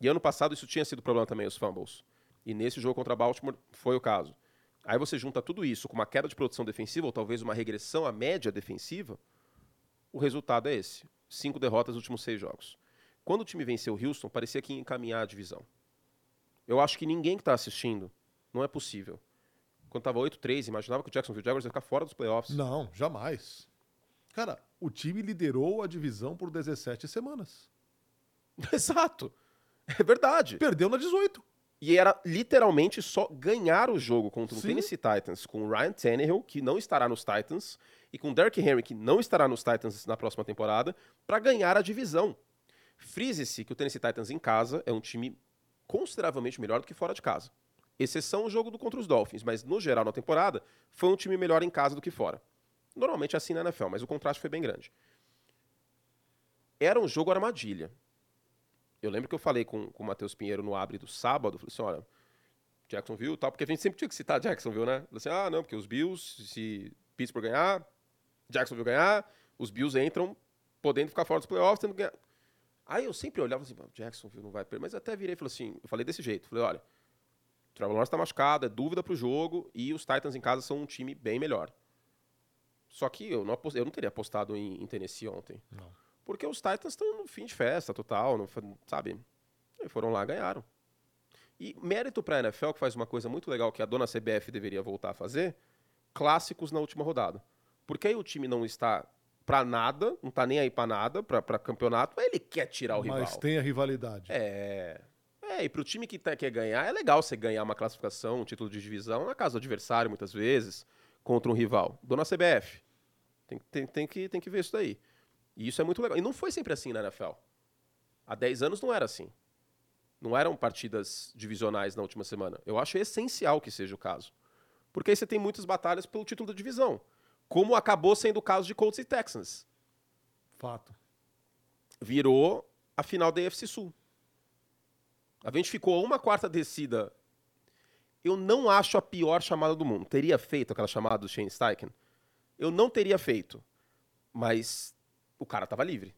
E ano passado isso tinha sido problema também, os fumbles. E nesse jogo contra Baltimore foi o caso. Aí você junta tudo isso com uma queda de produção defensiva, ou talvez uma regressão à média defensiva, o resultado é esse: cinco derrotas nos últimos seis jogos. Quando o time venceu o Houston, parecia que ia encaminhar a divisão. Eu acho que ninguém que tá assistindo, não é possível. Quando tava 8-3, imaginava que o Jacksonville Jaguars ia ficar fora dos playoffs. Não, jamais. Cara, o time liderou a divisão por 17 semanas. Exato. É verdade. Perdeu na 18. E era literalmente só ganhar o jogo contra o Sim. Tennessee Titans com o Ryan Tannehill, que não estará nos Titans, e com Derrick Henry, que não estará nos Titans na próxima temporada, para ganhar a divisão. Frise-se que o Tennessee Titans em casa é um time consideravelmente melhor do que fora de casa. Exceção o jogo do contra os Dolphins, mas no geral na temporada foi um time melhor em casa do que fora. Normalmente é assim na NFL, mas o contraste foi bem grande. Era um jogo armadilha. Eu lembro que eu falei com, com o Matheus Pinheiro no Abre do sábado, falei assim, olha, Jacksonville tal, porque a gente sempre tinha que citar Jacksonville, né? Falei assim, ah, não, porque os Bills, se Pittsburgh ganhar, Jacksonville ganhar, os Bills entram podendo ficar fora dos playoffs, tendo que ganhar. Aí eu sempre olhava assim, "Pô, Jacksonville não vai perder, mas até virei e falei assim, eu falei desse jeito, falei, olha, o Trevor Lawrence tá machucado, é dúvida pro jogo, e os Titans em casa são um time bem melhor. Só que eu não, apos- eu não teria apostado em, em Tennessee ontem. Não. Porque os Titans estão no fim de festa total, não sabe? E foram lá ganharam. E mérito para a NFL, que faz uma coisa muito legal que a dona CBF deveria voltar a fazer, clássicos na última rodada. Porque aí o time não está pra nada, não tá nem aí pra nada, pra campeonato, mas ele quer tirar o Mas rival. tem a rivalidade. É. É, e pro time que tá- quer ganhar, é legal você ganhar uma classificação, um título de divisão na casa do adversário, muitas vezes, contra um rival. Dona CBF. Tem, tem, tem, que, tem que ver isso daí. E isso é muito legal. E não foi sempre assim na NFL. Há 10 anos não era assim. Não eram partidas divisionais na última semana. Eu acho essencial que seja o caso. Porque aí você tem muitas batalhas pelo título da divisão. Como acabou sendo o caso de Colts e Texans Fato. virou a final da AFC Sul. A gente ficou uma quarta descida. Eu não acho a pior chamada do mundo. Teria feito aquela chamada do Shane Steichen? Eu não teria feito. Mas o cara tava livre.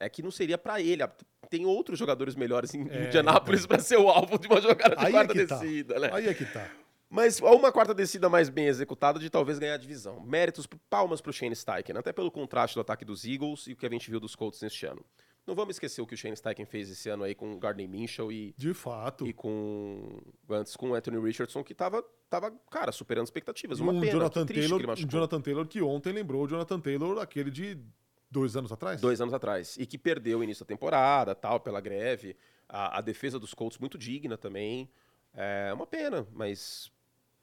É que não seria pra ele. Tem outros jogadores melhores em É, Indianápolis pra ser o alvo de uma jogada de Aí é quarta tá. descida, né? Aí é que tá. Mas uma quarta descida mais bem executada de talvez ganhar a divisão. Méritos, palmas pro Shane Steichen, até pelo contraste do ataque dos Eagles e o que a gente viu dos Colts neste ano. Não vamos esquecer o que o Shane Steichen fez esse ano aí com o Gardner Minshew e, De fato. e com antes com o Anthony Richardson, que tava, tava cara, superando expectativas. Uma um pena, Jonathan Taylor, um machucou. Jonathan Taylor que ontem lembrou o Jonathan Taylor, aquele de dois anos atrás. Dois anos atrás. E que perdeu o início da temporada, tal, pela greve. A, a defesa dos Colts muito digna também. É uma pena, mas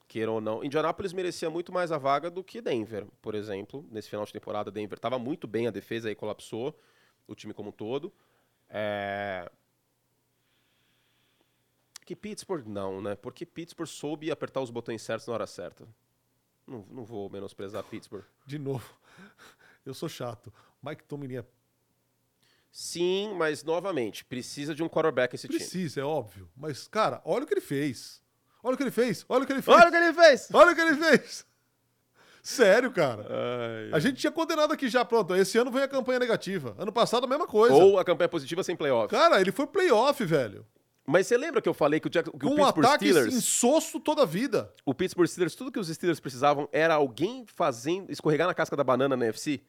queira ou não. Indianapolis merecia muito mais a vaga do que Denver, por exemplo. Nesse final de temporada, Denver estava muito bem, a defesa aí colapsou, o time como um todo. É... Que Pittsburgh não, né? Porque Pittsburgh soube apertar os botões certos na hora certa. Não, não vou menosprezar Pittsburgh. De novo. Eu sou chato. Mike Tomlin é Sim, mas novamente, precisa de um quarterback esse time. precisa, é óbvio. Mas, cara, olha o que ele fez. Olha o que ele fez. Olha o que ele fez. Olha o que ele fez! Olha o que ele fez. Sério, cara. Ai. A gente tinha condenado aqui já, pronto. Esse ano vem a campanha negativa. Ano passado a mesma coisa. Ou a campanha positiva sem playoff. Cara, ele foi playoff, velho. Mas você lembra que eu falei que o, Jack- que o um Pittsburgh ataque Steelers, insosso toda a vida. o Pittsburgh Steelers, tudo que os Steelers precisavam era alguém fazendo escorregar na casca da banana na NFC?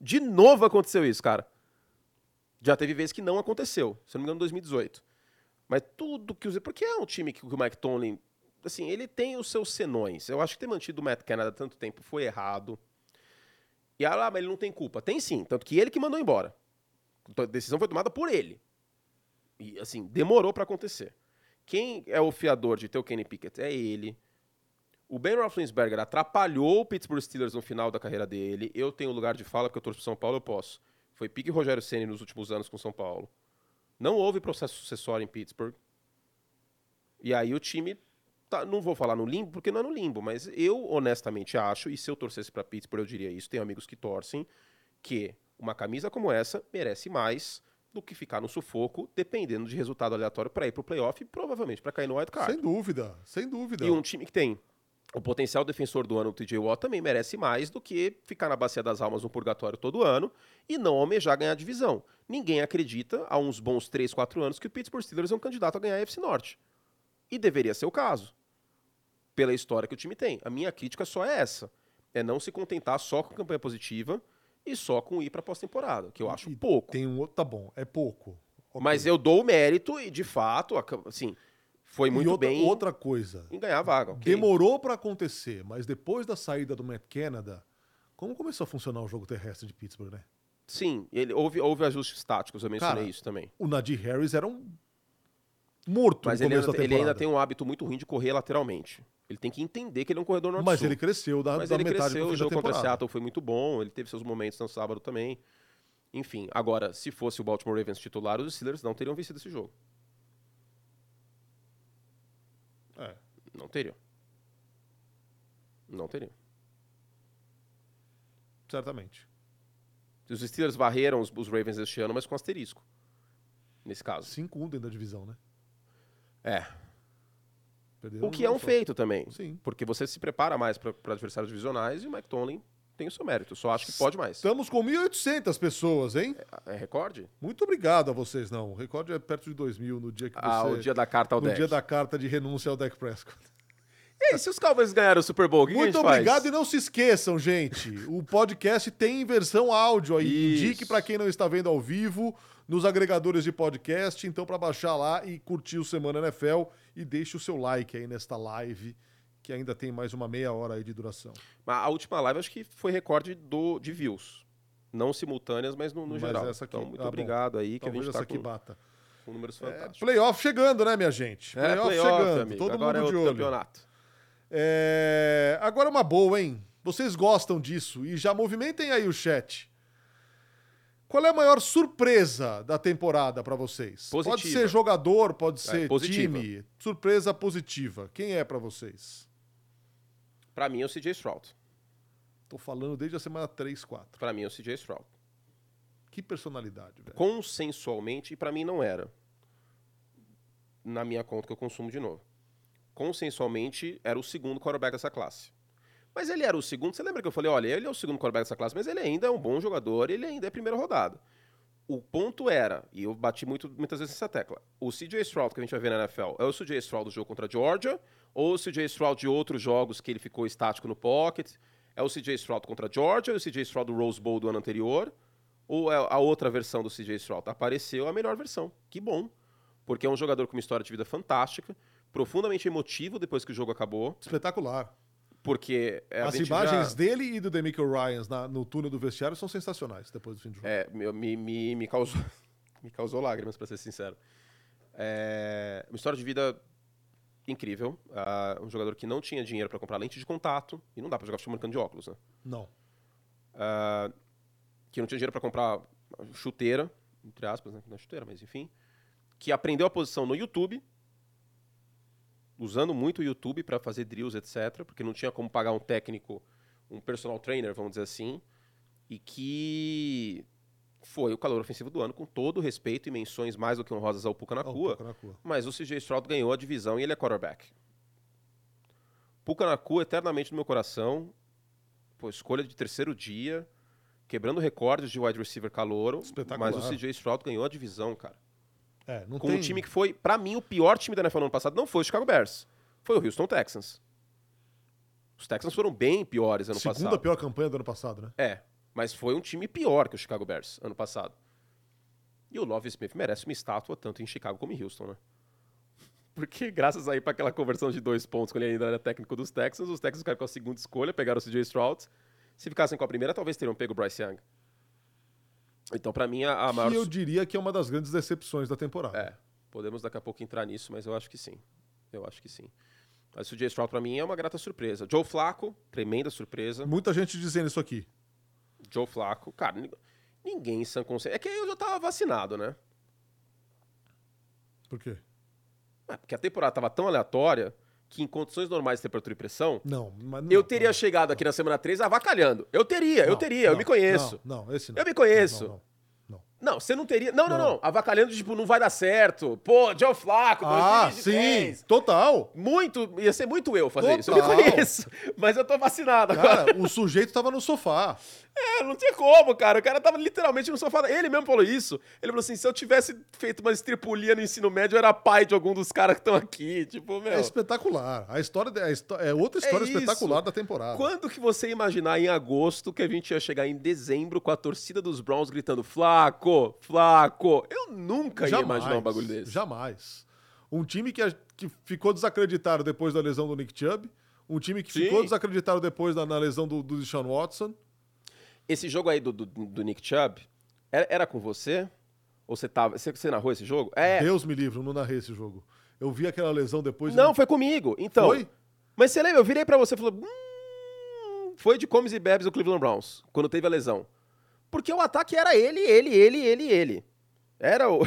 De novo aconteceu isso, cara. Já teve vezes que não aconteceu, se não me engano, em 2018. Mas tudo que os porque é um time que o Mike Tomlin, assim, ele tem os seus senões. Eu acho que ter mantido o Matt Canada tanto tempo foi errado. E ah, mas ele não tem culpa. Tem sim, tanto que ele que mandou embora. A decisão foi tomada por ele. E assim, demorou pra acontecer. Quem é o fiador de ter o Kenny Pickett? É ele. O Ben Roethlisberger atrapalhou o Pittsburgh Steelers no final da carreira dele. Eu tenho lugar de fala porque eu torço pro São Paulo, eu posso. Foi pique Rogério Ceni nos últimos anos com São Paulo. Não houve processo sucessório em Pittsburgh. E aí o time tá- não vou falar no limbo porque não é no limbo, mas eu honestamente acho, e se eu torcesse para Pittsburgh eu diria isso, tenho amigos que torcem, que uma camisa como essa merece mais do que ficar no sufoco, dependendo de resultado aleatório para ir pro playoff e provavelmente para cair no wild card. Sem dúvida, sem dúvida. E um time que tem o potencial defensor do ano, o TJ Watt, também merece mais do que ficar na bacia das almas no purgatório todo ano e não almejar ganhar a divisão. Ninguém acredita, há uns bons 3, 4 anos, que o Pittsburgh Steelers é um candidato a ganhar a FC Norte. E deveria ser o caso, pela história que o time tem. A minha crítica só é essa. É não se contentar só com campanha positiva e só com ir para pós-temporada, que eu acho E pouco. Tem um outro, tá bom, é pouco. Ok. Mas eu dou o mérito e, de fato, assim, foi muito e outra, bem outra coisa. em ganhar a vaga. ok? Demorou pra acontecer, mas depois da saída do Matt Canada, como começou a funcionar o jogo terrestre de Pittsburgh, né? Sim, ele, houve, houve ajustes táticos, eu mencionei Cara, isso também. O Nadir Harris era um morto Mas no ele começo ainda, da ele ainda tem um hábito muito ruim de correr lateralmente. Ele tem que entender que ele é um corredor norte Mas ele cresceu da, Mas da ele metade cresceu, o jogo contra. Seattle foi muito bom, ele teve seus momentos no sábado também. Enfim, agora, se fosse o Baltimore Ravens titular, os Steelers não teriam vencido esse jogo. É. Não teriam. Não teriam. Certamente. Os Steelers varreram os, os Ravens este ano, mas com asterisco. Nesse caso. 5-1 dentro da divisão, né? É. Perderam O que é um só. feito também. Sim. Porque você se prepara mais para adversários divisionais e o Mike Tomlin tem o seu mérito. Só acho que pode mais. Estamos com 1.800 pessoas, hein? É recorde? Muito obrigado a vocês, não. O recorde é perto de 2 mil no dia que você... Ah, o dia da carta ao no deck. dia da carta de renúncia ao Dak Prescott. E aí, se os Cowboys ganharam o Super Bowl, o que, que Muito faz? obrigado e não se esqueçam, gente. O podcast tem versão áudio aí. Isso. Indique para quem não está vendo ao vivo nos agregadores de podcast. Então, para baixar lá e curtir o Semana NFL e deixe o seu like aí nesta live, que ainda tem mais uma meia hora aí de duração. Mas A última live acho que foi recorde do, de views. Não simultâneas, mas no, no Mas geral. essa aqui- Então, muito ah, bom. obrigado aí, que a Talvez gente essa tá aqui com, bata. com números É, fantásticos. playoff chegando, né, minha gente? É, Playoff, playoff, chegando. amigo. Todo Agora mundo é de olho. campeonato. É, Agora uma boa, hein? Vocês gostam disso e já movimentem aí o chat. Qual é a maior surpresa da temporada pra vocês? Pode Positiva. ser jogador, pode ser positiva. time. Surpresa positiva. Quem é pra vocês? Pra mim é o CJ Stroud. Tô falando desde a semana 3, 4. Pra mim é o CJ Stroud. Que personalidade, velho. Consensualmente, e pra mim não era. Na minha conta que eu consumo de novo. Consensualmente, era o segundo quarterback dessa classe. Mas ele era o segundo. Você lembra que eu falei, olha, ele é o segundo quarterback dessa classe, mas ele ainda é um bom jogador, ele ainda é primeira rodada. O ponto era, e eu bati muito, muitas vezes nessa tecla, o CJ Stroud que a gente vai ver na NFL é o CJ Stroud do jogo contra a Georgia, ou o CJ Stroud de outros jogos que ele ficou estático no pocket, é o CJ Stroud contra a Georgia, ou o CJ Stroud do Rose Bowl do ano anterior, ou é a outra versão do CJ Stroud? Apareceu a melhor versão. Que bom. Porque é um jogador com uma história de vida fantástica, profundamente emotivo depois que o jogo acabou, Espetacular. porque é, As imagens já- dele e do Demichael Ryans na- no túnel do vestiário são sensacionais depois do fim do jogo. É, me, me, me, causou, me causou lágrimas, pra ser sincero. É, uma história de vida incrível. Ah, um jogador que não tinha dinheiro pra comprar lente de contato, e não dá pra jogar futebol americano de óculos, né? Não. Ah, que não tinha dinheiro pra comprar chuteira, entre aspas, né? Não é chuteira, mas enfim. Que aprendeu a posição no YouTube, usando muito o YouTube pra fazer drills, etc. Porque não tinha como pagar um técnico, um personal trainer, vamos dizer assim. E que foi o calor ofensivo do ano, com todo o respeito e menções mais do que honrosas ao Puka Ó, o Nakua. Puka Nakua. Mas o CJ Stroud ganhou a divisão e ele é quarterback. Puka Nakua, eternamente no meu coração. Pô, escolha de terceiro dia, quebrando recordes de wide receiver calouro. Mas o CJ Stroud ganhou a divisão, cara. É, não Com tem... um time que foi, pra mim, o pior time da NFL no ano passado não foi o Chicago Bears. Foi o Houston Texans. Os Texans foram bem piores ano Segunda passado. pior campanha do ano passado, né? É, mas foi um time pior que o Chicago Bears ano passado. E o Love Smith merece uma estátua tanto em Chicago como em Houston, né? Porque graças aí para aquela conversão de dois pontos quando ele ainda era técnico dos Texans, os Texans ficaram com a segunda escolha, pegaram o CJ Stroud. Se ficassem com a primeira, talvez teriam pego o Bryce Young. Então, pra mim, a, a maior... Que eu diria que é uma das grandes decepções da temporada. É, podemos daqui a pouco entrar nisso, mas eu acho que sim. Eu acho que sim. Mas o CJ Stroud pra mim é uma grata surpresa. Joe Flacco, tremenda surpresa. Muita gente dizendo isso aqui. Joe Flacco, cara, nin- ninguém em sã consciência. É que eu já tava vacinado, né? Por quê? É, porque a temporada tava tão aleatória que em condições normais de temperatura e pressão, Não, mas não- eu teria não, chegado aqui na semana 3 avacalhando. Eu teria, eu não, teria, eu não, me conheço. Não, não, esse não. Eu me conheço. Não, você não teria. Não, não, Não. não. Avacalhando, tipo, não vai dar certo. Pô, Joe Flacco, Ah, 2023. sim, total. Muito, ia ser muito eu fazer isso. Eu me Total. conheço, mas eu tô vacinado agora. Cara, o sujeito tava no sofá. É, não tinha como, cara. O cara tava literalmente no sofá. Ele mesmo falou isso. Ele falou assim: se eu tivesse feito uma estripulia no ensino médio, eu era pai de algum dos caras que estão aqui. Tipo, meu. É espetacular. A história é, a histó- é outra história isso. espetacular da temporada. Quando que você ia imaginar em agosto que a gente ia chegar em dezembro com a torcida dos Browns gritando Flaco, Flaco, Flaco. Eu nunca ia Jamais, imaginar um bagulho desse. Jamais. Um time que, que ficou desacreditado depois da lesão do Nick Chubb. Um time que Sim. ficou desacreditado depois da na lesão do, do Deshaun Watson. Esse jogo aí do, do, do Nick Chubb, era, era com você? Ou você tava. Você, você narrou esse jogo? É. Deus me livre, eu não narrei esse jogo. Eu vi aquela lesão depois. Não, foi comigo. Então. Foi? Mas você lembra? Eu virei pra você e falei. Hum, foi de comes e bebes o Cleveland Browns, quando teve a lesão. Porque o ataque era ele, ele, ele, ele, ele. Era o,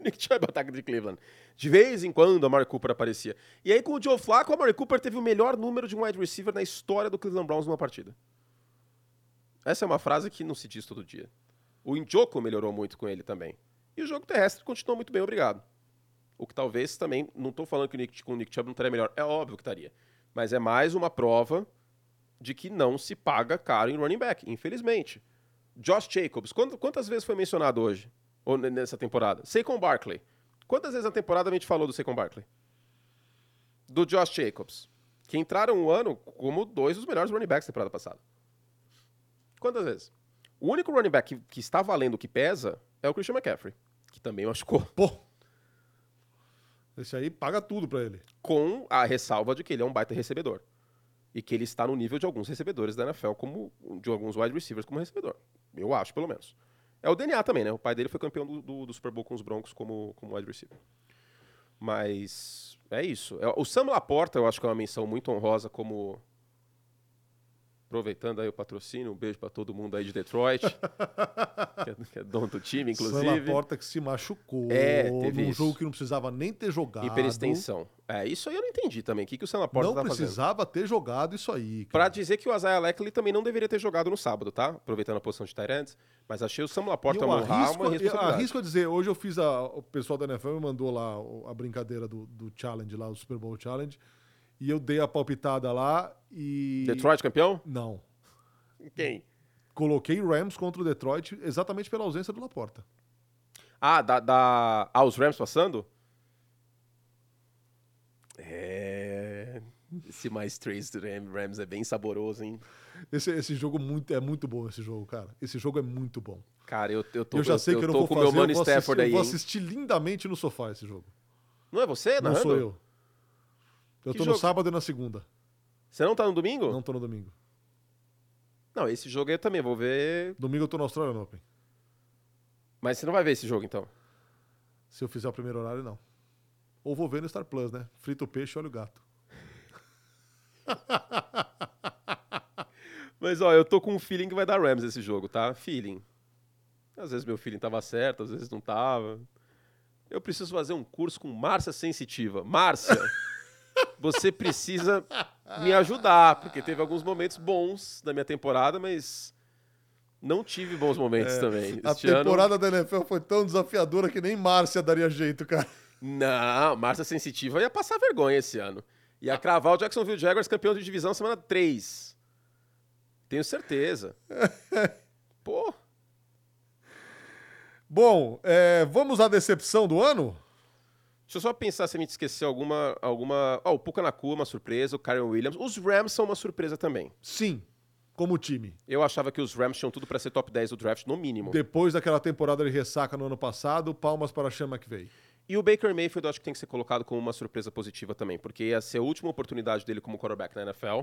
Nick Chubb o ataque de Cleveland. De vez em quando a Mari Cooper aparecia. E aí com o Joe Flacco, a Mari Cooper teve o melhor número de um wide receiver na história do Cleveland Browns numa partida. Essa é uma frase que não se diz todo dia. O Njoku melhorou muito com ele também. E o jogo terrestre continuou muito bem, obrigado. O que talvez também, não estou falando que o Nick, o Nick Chubb não estaria melhor, é óbvio que estaria. Mas é mais uma prova de que não se paga caro em running back, infelizmente. Josh Jacobs, quant- quantas vezes foi mencionado hoje? Ou nessa temporada? Saquon Barkley. Quantas vezes na temporada a gente falou do Saquon Barkley? Do Josh Jacobs. Que entraram um ano como dois dos melhores running backs da temporada passada. Quantas vezes? O único running back que, que está valendo o que pesa é o Christian McCaffrey, que também machucou. Pô. Esse aí paga tudo pra ele. com a ressalva de que ele é um baita recebedor. E que ele está no nível de alguns recebedores da NFL, como de alguns wide receivers como recebedor. Eu acho, pelo menos. É o DNA também, né? O pai dele foi campeão do, do- do Super Bowl com os Broncos como, como wide receiver. Mas é isso. É- O Sam Laporta, eu acho que é uma menção muito honrosa como... Aproveitando aí o patrocínio, um beijo para todo mundo aí de Detroit, que, é, que é dono do time, Sam inclusive. Laporta que se machucou É, teve num isso. jogo que não precisava nem ter jogado. Hiperextensão. É, isso aí eu não entendi também. O que, que o Sam Laporta Não tá fazendo? precisava ter jogado isso aí. Pra cara. dizer que o Isaiah Leckley também não deveria ter jogado no sábado, tá? Aproveitando a posição de Tyrants. Mas achei o Sam Laporta arrisco, uma eu responsabilidade. arrisco a dizer, hoje eu fiz a. O pessoal da NFL me mandou lá a brincadeira do, do challenge lá, o Super Bowl Challenge. E eu dei a palpitada lá e. Detroit campeão? Não. Quem? Coloquei Rams contra o Detroit exatamente pela ausência do Laporta. Ah, da, da... ah, os Rams passando? É... Esse mais três do Ram- Rams é bem saboroso, hein? Esse, esse jogo muito, é muito bom, esse jogo, cara. Esse jogo é muito bom. Cara, eu, eu tô, eu já sei que eu não tô vou com o meu mano eu vou, Stafford assistir, eu aí, vou hein? assistir lindamente no sofá esse jogo. Não é você, Não narrando? sou eu. Eu Que tô jogo? no sábado e na segunda. Você não tá no domingo? Não tô no domingo. Não, esse jogo aí eu também vou ver. Domingo eu tô no Australian Open. Mas você não vai ver esse jogo, então? Se eu fizer o primeiro horário, não. Ou vou ver no Star Plus, né? Frito o peixe, olha o gato. Mas, ó, eu tô com um feeling que vai dar Rams esse jogo, tá? Feeling. Às vezes meu feeling tava certo, às vezes não tava. Eu preciso fazer um curso com Márcia Sensitiva. Márcia, você precisa me ajudar, porque teve alguns momentos bons da minha temporada, mas não tive bons momentos também. A Este ano- temporada da NFL foi tão desafiadora que nem Márcia daria jeito, cara. Não, Márcia Sensitiva ia passar vergonha esse ano. Ia cravar o Jacksonville Jaguars campeão de divisão semana 3. Tenho certeza. Pô, Bom, é, vamos à decepção do ano? Deixa eu só pensar se a gente esqueceu alguma. alguma... Ó, o Puka Nakua, uma surpresa, o Karen Williams. Os Rams são uma surpresa também. Sim, como time. Eu achava que os Rams tinham tudo pra ser top 10 do draft, no mínimo. Depois daquela temporada de ressaca no ano passado, palmas para Sean McVay. E o Baker Mayfield eu acho que tem que ser colocado como uma surpresa positiva também, porque ia ser a última oportunidade dele como quarterback na NFL.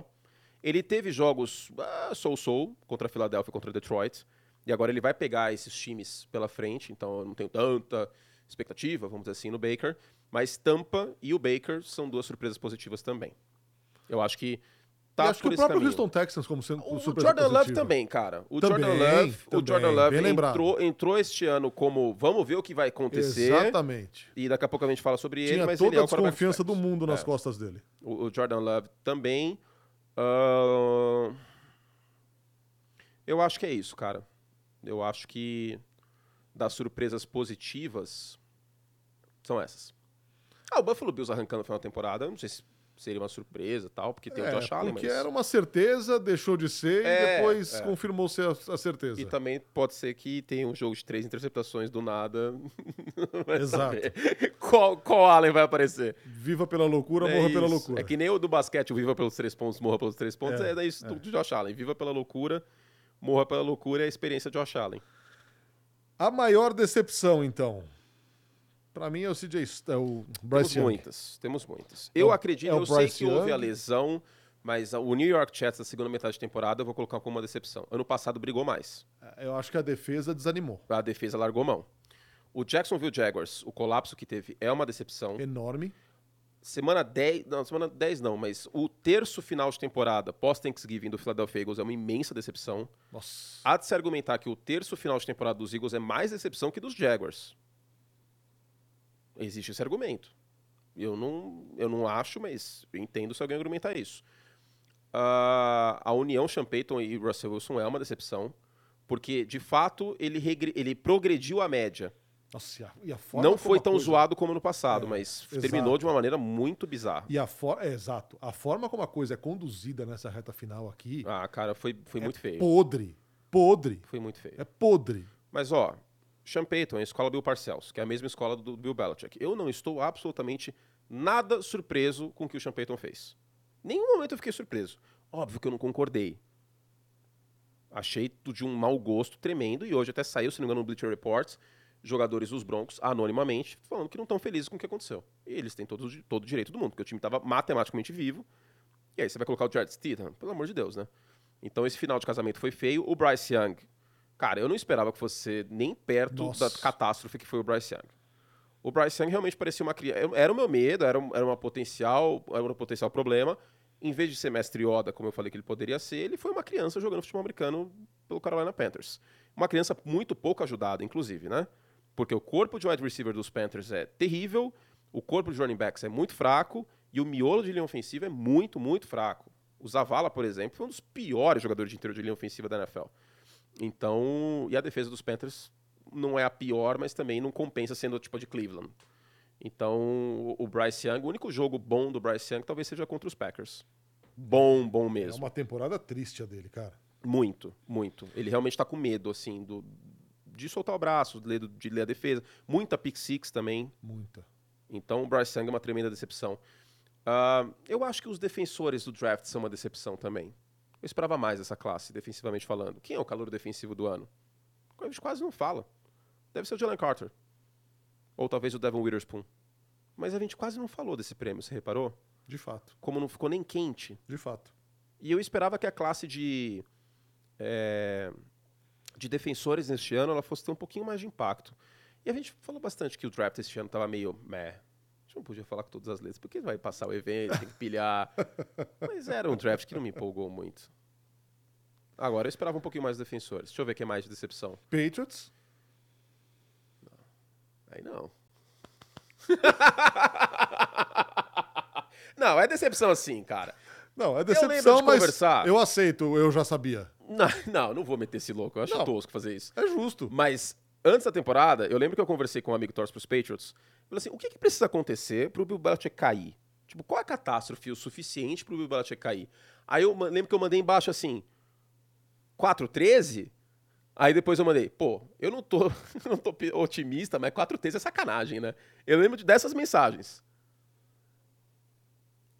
Ele teve jogos ah, sou-sou contra a Philadelphia e contra Detroit, e agora ele vai pegar esses times pela frente, então eu não tenho tanta expectativa, vamos dizer assim, no Baker. Mas Tampa e o Baker são duas surpresas positivas também. Eu acho que tá e acho que o próprio caminho. Houston Texans como sendo O surpresa Jordan Love positiva. também, cara. O Também, Jordan Love, o também, Jordan bem Love entrou, entrou este ano como vamos ver o que vai acontecer. Exatamente. E daqui a pouco a gente fala sobre ele, Tinha mas toda ele é a o desconfiança do mundo nas É. costas dele. O, o Jordan Love também. Ahn, Eu acho que é isso, cara. Eu acho que das surpresas positivas são essas. Ah, o Buffalo Bills arrancando no final da temporada, não sei se seria uma surpresa e tal, porque tem o É, Josh Allen, porque mas... era uma certeza, deixou de ser É, e depois é. confirmou ser a, a certeza. E também pode ser que tenha um jogo de três interceptações do nada. Exato. Qual, qual Allen vai aparecer? Viva pela loucura, É morra pela loucura. É que nem o do basquete, o Viva pelos três pontos, morra pelos três pontos. É, É, isso do, do Josh Allen. Viva pela loucura, morra pela loucura é a experiência de Josh Allen. A maior decepção, então. Pra mim é o CJ, é o Bryce Temos Young. muitas, temos muitas. Eu É acredito, é eu sei Bryce que houve a Young. lesão, mas o New York Jets na segunda metade de temporada eu vou colocar como uma decepção. Ano passado brigou mais. Eu acho que a defesa desanimou. A defesa largou mão. O Jacksonville Jaguars, o colapso que teve é uma decepção. Enorme. Semana 10, não, semana 10 não, mas o terço final de temporada pós-Thanksgiving do Philadelphia Eagles é uma imensa decepção. Nossa. Há de se argumentar que o terço final de temporada dos Eagles é mais decepção que dos Jaguars. Existe esse argumento. Eu não, eu não acho, mas eu entendo se alguém argumentar isso. Ah, a união Sean Payton e Russell Wilson é uma decepção, porque, de fato, ele, ele progrediu a média. Nossa, e a, e a não foi a tão coisa- zoado como no passado, É, mas exato. terminou de uma maneira muito bizarra. E a forma. É, exato. A forma como a coisa é conduzida nessa reta final aqui Ah, cara, foi, foi é muito feio. podre. Podre. Foi muito feio. É podre. Mas, ó, Sean Payton a escola Bill Parcells, que é a mesma escola do Bill Belichick. Eu não estou absolutamente nada surpreso com o que o Sean Payton fez. Nenhum momento eu fiquei surpreso. Óbvio que eu não concordei. Achei tudo de um mau gosto tremendo, e hoje até saiu, se não me engano, no Bleacher Reports, jogadores dos Broncos, anonimamente, falando que não estão felizes com o que aconteceu. E eles têm todo, o- todo o direito do mundo, porque o time estava matematicamente vivo. E aí você vai colocar o Jared Stidham? Pelo amor de Deus, né? Então esse final de casamento foi feio. O Bryce Young, cara, eu não esperava que fosse nem perto Nossa. da catástrofe que foi o Bryce Young. O Bryce Young realmente parecia uma criança. Era o meu medo, era, um- era uma potencial, era um potencial problema. Em vez de ser mestre Yoda, como eu falei que ele poderia ser, ele foi uma criança jogando futebol americano pelo Carolina Panthers. Uma criança muito pouco ajudada, inclusive, né? Porque o corpo de wide receiver dos Panthers é terrível, o corpo de running backs é muito fraco e o miolo de linha ofensiva é muito, muito fraco. O Zavala, por exemplo, foi um dos piores jogadores de interior de linha ofensiva da NFL. Então, e a defesa dos Panthers não é a pior, mas também não compensa sendo tipo de Cleveland. Então, o- Bryce Young, o único jogo bom do Bryce Young talvez seja contra os Packers. Bom, bom É mesmo. uma temporada triste a dele, cara. Muito, muito. Ele realmente tá com medo, assim, do, de soltar o braço, de ler, de ler a defesa. Muita pick six também. Muita. Então, o Bryce Young é uma tremenda decepção. Ah, eu acho que os defensores do draft são uma decepção também. Eu esperava mais dessa classe, defensivamente falando. Quem é o calor defensivo do ano? A gente quase não fala. Deve ser o Jalen Carter. Ou talvez o Devon Witherspoon. Mas a gente quase não falou desse prêmio, você reparou? De fato. Como não ficou nem quente. De fato. E eu esperava que a classe de, é, de defensores neste ano ela fosse ter um pouquinho mais de impacto. E a gente falou bastante que o draft este ano estava meio meh. A gente não podia falar com todas as letras, porque vai passar o evento, tem que pilhar. Mas era um draft que não me empolgou muito. Agora, eu esperava um pouquinho mais de defensores. Deixa eu ver o que é mais de decepção. Patriots. Aí não. não, é decepção assim, cara. Não, é decepção, de mas conversar. eu aceito, eu já sabia. Não, não, não vou meter esse louco. Eu acho Não. tosco fazer isso. É justo. Mas antes da temporada, eu lembro que eu conversei com um amigo torce pros Patriots. Falei assim: o que, que precisa acontecer pro Bill Belichick cair? Tipo, qual é a catástrofe o suficiente pro Bill Belichick cair? Aí eu lembro que eu mandei embaixo assim: 4-13? Aí depois eu mandei, pô, eu não tô, não tô otimista, mas 4-13 é sacanagem, né? Eu lembro de- dessas mensagens.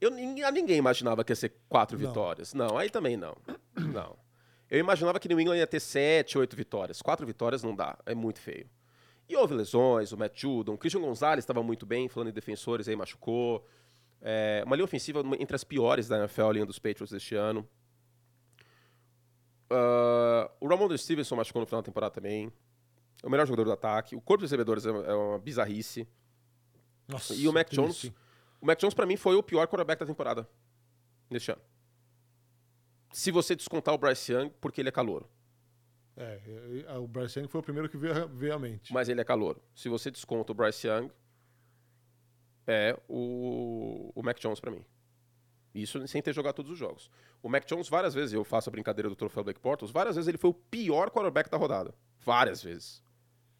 Eu, nin- ninguém imaginava que ia ser quatro Não. vitórias. Não, aí também não. Não. Eu imaginava que New England ia ter sete, oito vitórias. Quatro vitórias não dá, é muito feio. E houve lesões, o Matt Judon, o Christian Gonzalez estava muito bem, falando em defensores, aí machucou. É, uma linha ofensiva entre as piores da NFL, a linha dos Patriots deste ano. Ah, o Ramon Stevenson machucou no final da temporada também. É o melhor jogador do ataque. O corpo de recebedores é é uma bizarrice. Nossa, E o Mac. Jones, o Mac Jones pra mim foi o pior quarterback da temporada neste ano. Se você descontar o Bryce Young, porque ele é calouro. É, é, é, o Bryce Young foi o primeiro que veio, veio à mente. Mas ele é calouro. Se você desconta o Bryce Young, é o, o Mac Jones pra mim. Isso sem ter jogado todos os jogos. O Mac Jones, várias vezes, eu faço a brincadeira do troféu Blake Bortles, várias vezes ele foi o pior quarterback da rodada. Várias vezes.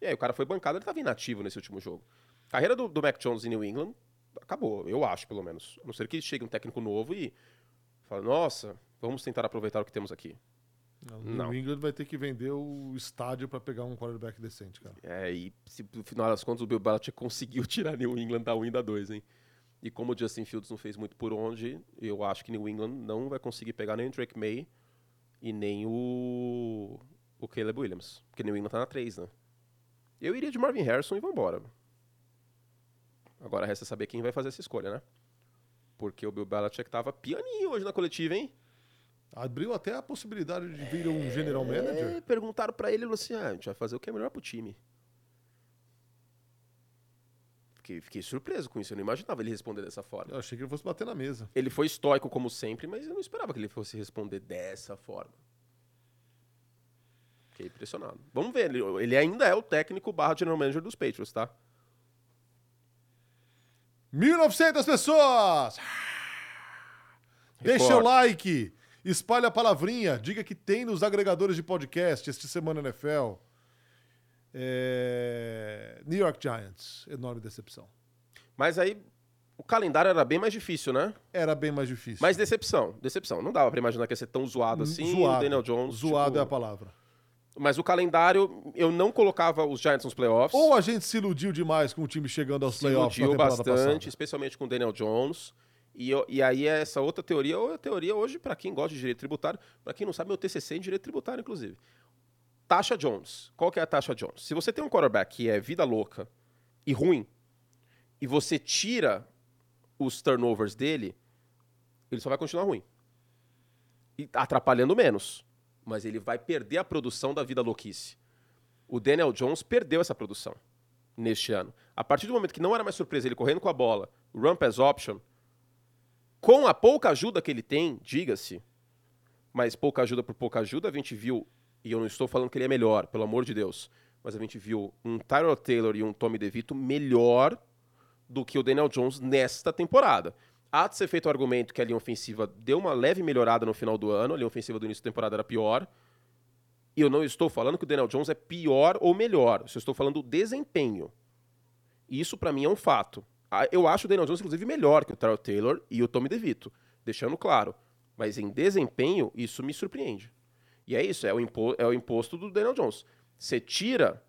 E aí o cara foi bancado, ele tava inativo nesse último jogo. A carreira do, do Mac Jones em New England acabou, eu acho, pelo menos. A não ser que chegue um técnico novo e fala, nossa, vamos tentar aproveitar o que temos aqui. Não, Não. New England vai ter que vender o estádio pra pegar um quarterback decente, cara. É, e se, no final das contas o Bill Belichick conseguiu tirar New England da 1 e da 2, hein? E como o Justin Fields não fez muito por onde, eu acho que New England não vai conseguir pegar nem o Drake May e nem o, o Caleb Williams. Porque New England tá na 3, né? Eu iria de Marvin Harrison e vambora. Agora resta saber quem vai fazer essa escolha, né? Porque o Bill Belichick tava pianinho hoje na coletiva, hein? Abriu até a possibilidade de vir um general manager. É, perguntaram pra ele, ele falou assim, ah, a gente vai fazer o que é melhor pro time. Fiquei, fiquei surpreso com isso, eu não imaginava ele responder dessa forma. Eu achei que ele fosse bater na mesa. Ele foi estoico como sempre, mas eu não esperava que ele fosse responder dessa forma. Fiquei impressionado. Vamos ver, ele, ele ainda é o técnico barra general manager dos Patriots, tá? 1.900 pessoas! Deixa o like, espalhe a palavrinha, diga que tem nos agregadores de podcast este Semana NFL. É... New York Giants, enorme decepção. Mas aí o calendário era bem mais difícil, né? Era bem mais difícil. Mas decepção, decepção. Não dava pra imaginar que ia ser tão zoado assim. Zoado. O Daniel Jones. Zoado tipo, é a palavra. Mas o calendário, eu não colocava os Giants nos playoffs. Ou a gente se iludiu demais com o time chegando aos se playoffs na iludiu bastante, passada. especialmente com o Daniel Jones. E, e aí essa outra teoria, ou a teoria hoje, pra quem gosta de direito tributário, pra quem não sabe, meu TCC é em direito tributário, inclusive. Taxa Jones. Qual que é a taxa Jones? Se você tem um quarterback que é vida louca e ruim, e você tira os turnovers dele, ele só vai continuar ruim. E atrapalhando menos. Mas ele vai perder a produção da vida louquice. O Daniel Jones perdeu essa produção neste ano. A partir do momento que não era mais surpresa ele correndo com a bola, run pass option, com a pouca ajuda que ele tem, diga-se, mas pouca ajuda por pouca ajuda, a gente viu, e eu não estou falando que ele é melhor, pelo amor de Deus, mas a gente viu um Tyrell Taylor e um Tommy DeVito melhor do que o Daniel Jones nesta temporada. Há de ser feito o argumento que a linha ofensiva deu uma leve melhorada no final do ano, a linha ofensiva do início da temporada era pior, e eu não estou falando que o Daniel Jones é pior ou melhor. Eu estou falando do desempenho. Isso pra mim é um fato. Ah, Eu acho o Daniel Jones, inclusive, melhor que o Tyrell Taylor e o Tommy DeVito. Deixando claro. Mas em desempenho, isso me surpreende. E é isso, é o, impo- é o imposto do Daniel Jones. Você tira.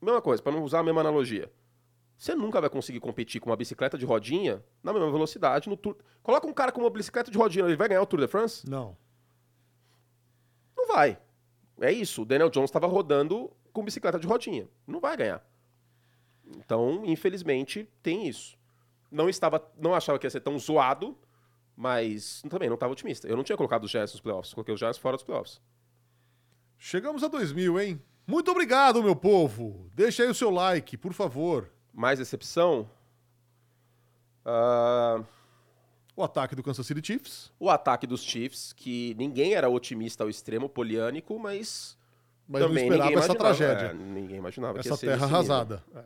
Mesma coisa, para não usar a mesma analogia. Você nunca vai conseguir competir com uma bicicleta de rodinha na mesma velocidade no Tour. Coloca um cara com uma bicicleta de rodinha, ele vai ganhar o Tour de France? Não. Não vai. É isso. O Daniel Jones estava rodando com bicicleta de rodinha. Não vai ganhar. Então, infelizmente, tem isso. Não estava, não achava que ia ser tão zoado, mas também não estava otimista. Eu não tinha colocado os Giants nos playoffs, coloquei os Giants fora dos playoffs. Chegamos a 2000, hein? Muito obrigado, meu povo. Deixa aí o seu like, por favor. Mais decepção? Ah, O ataque do Kansas City Chiefs. o ataque dos Chiefs, que ninguém era otimista ao extremo, poliânico, mas, Mas não também esperava ninguém essa tragédia. é, ninguém imaginava que essa ia ser terra arrasada. Le-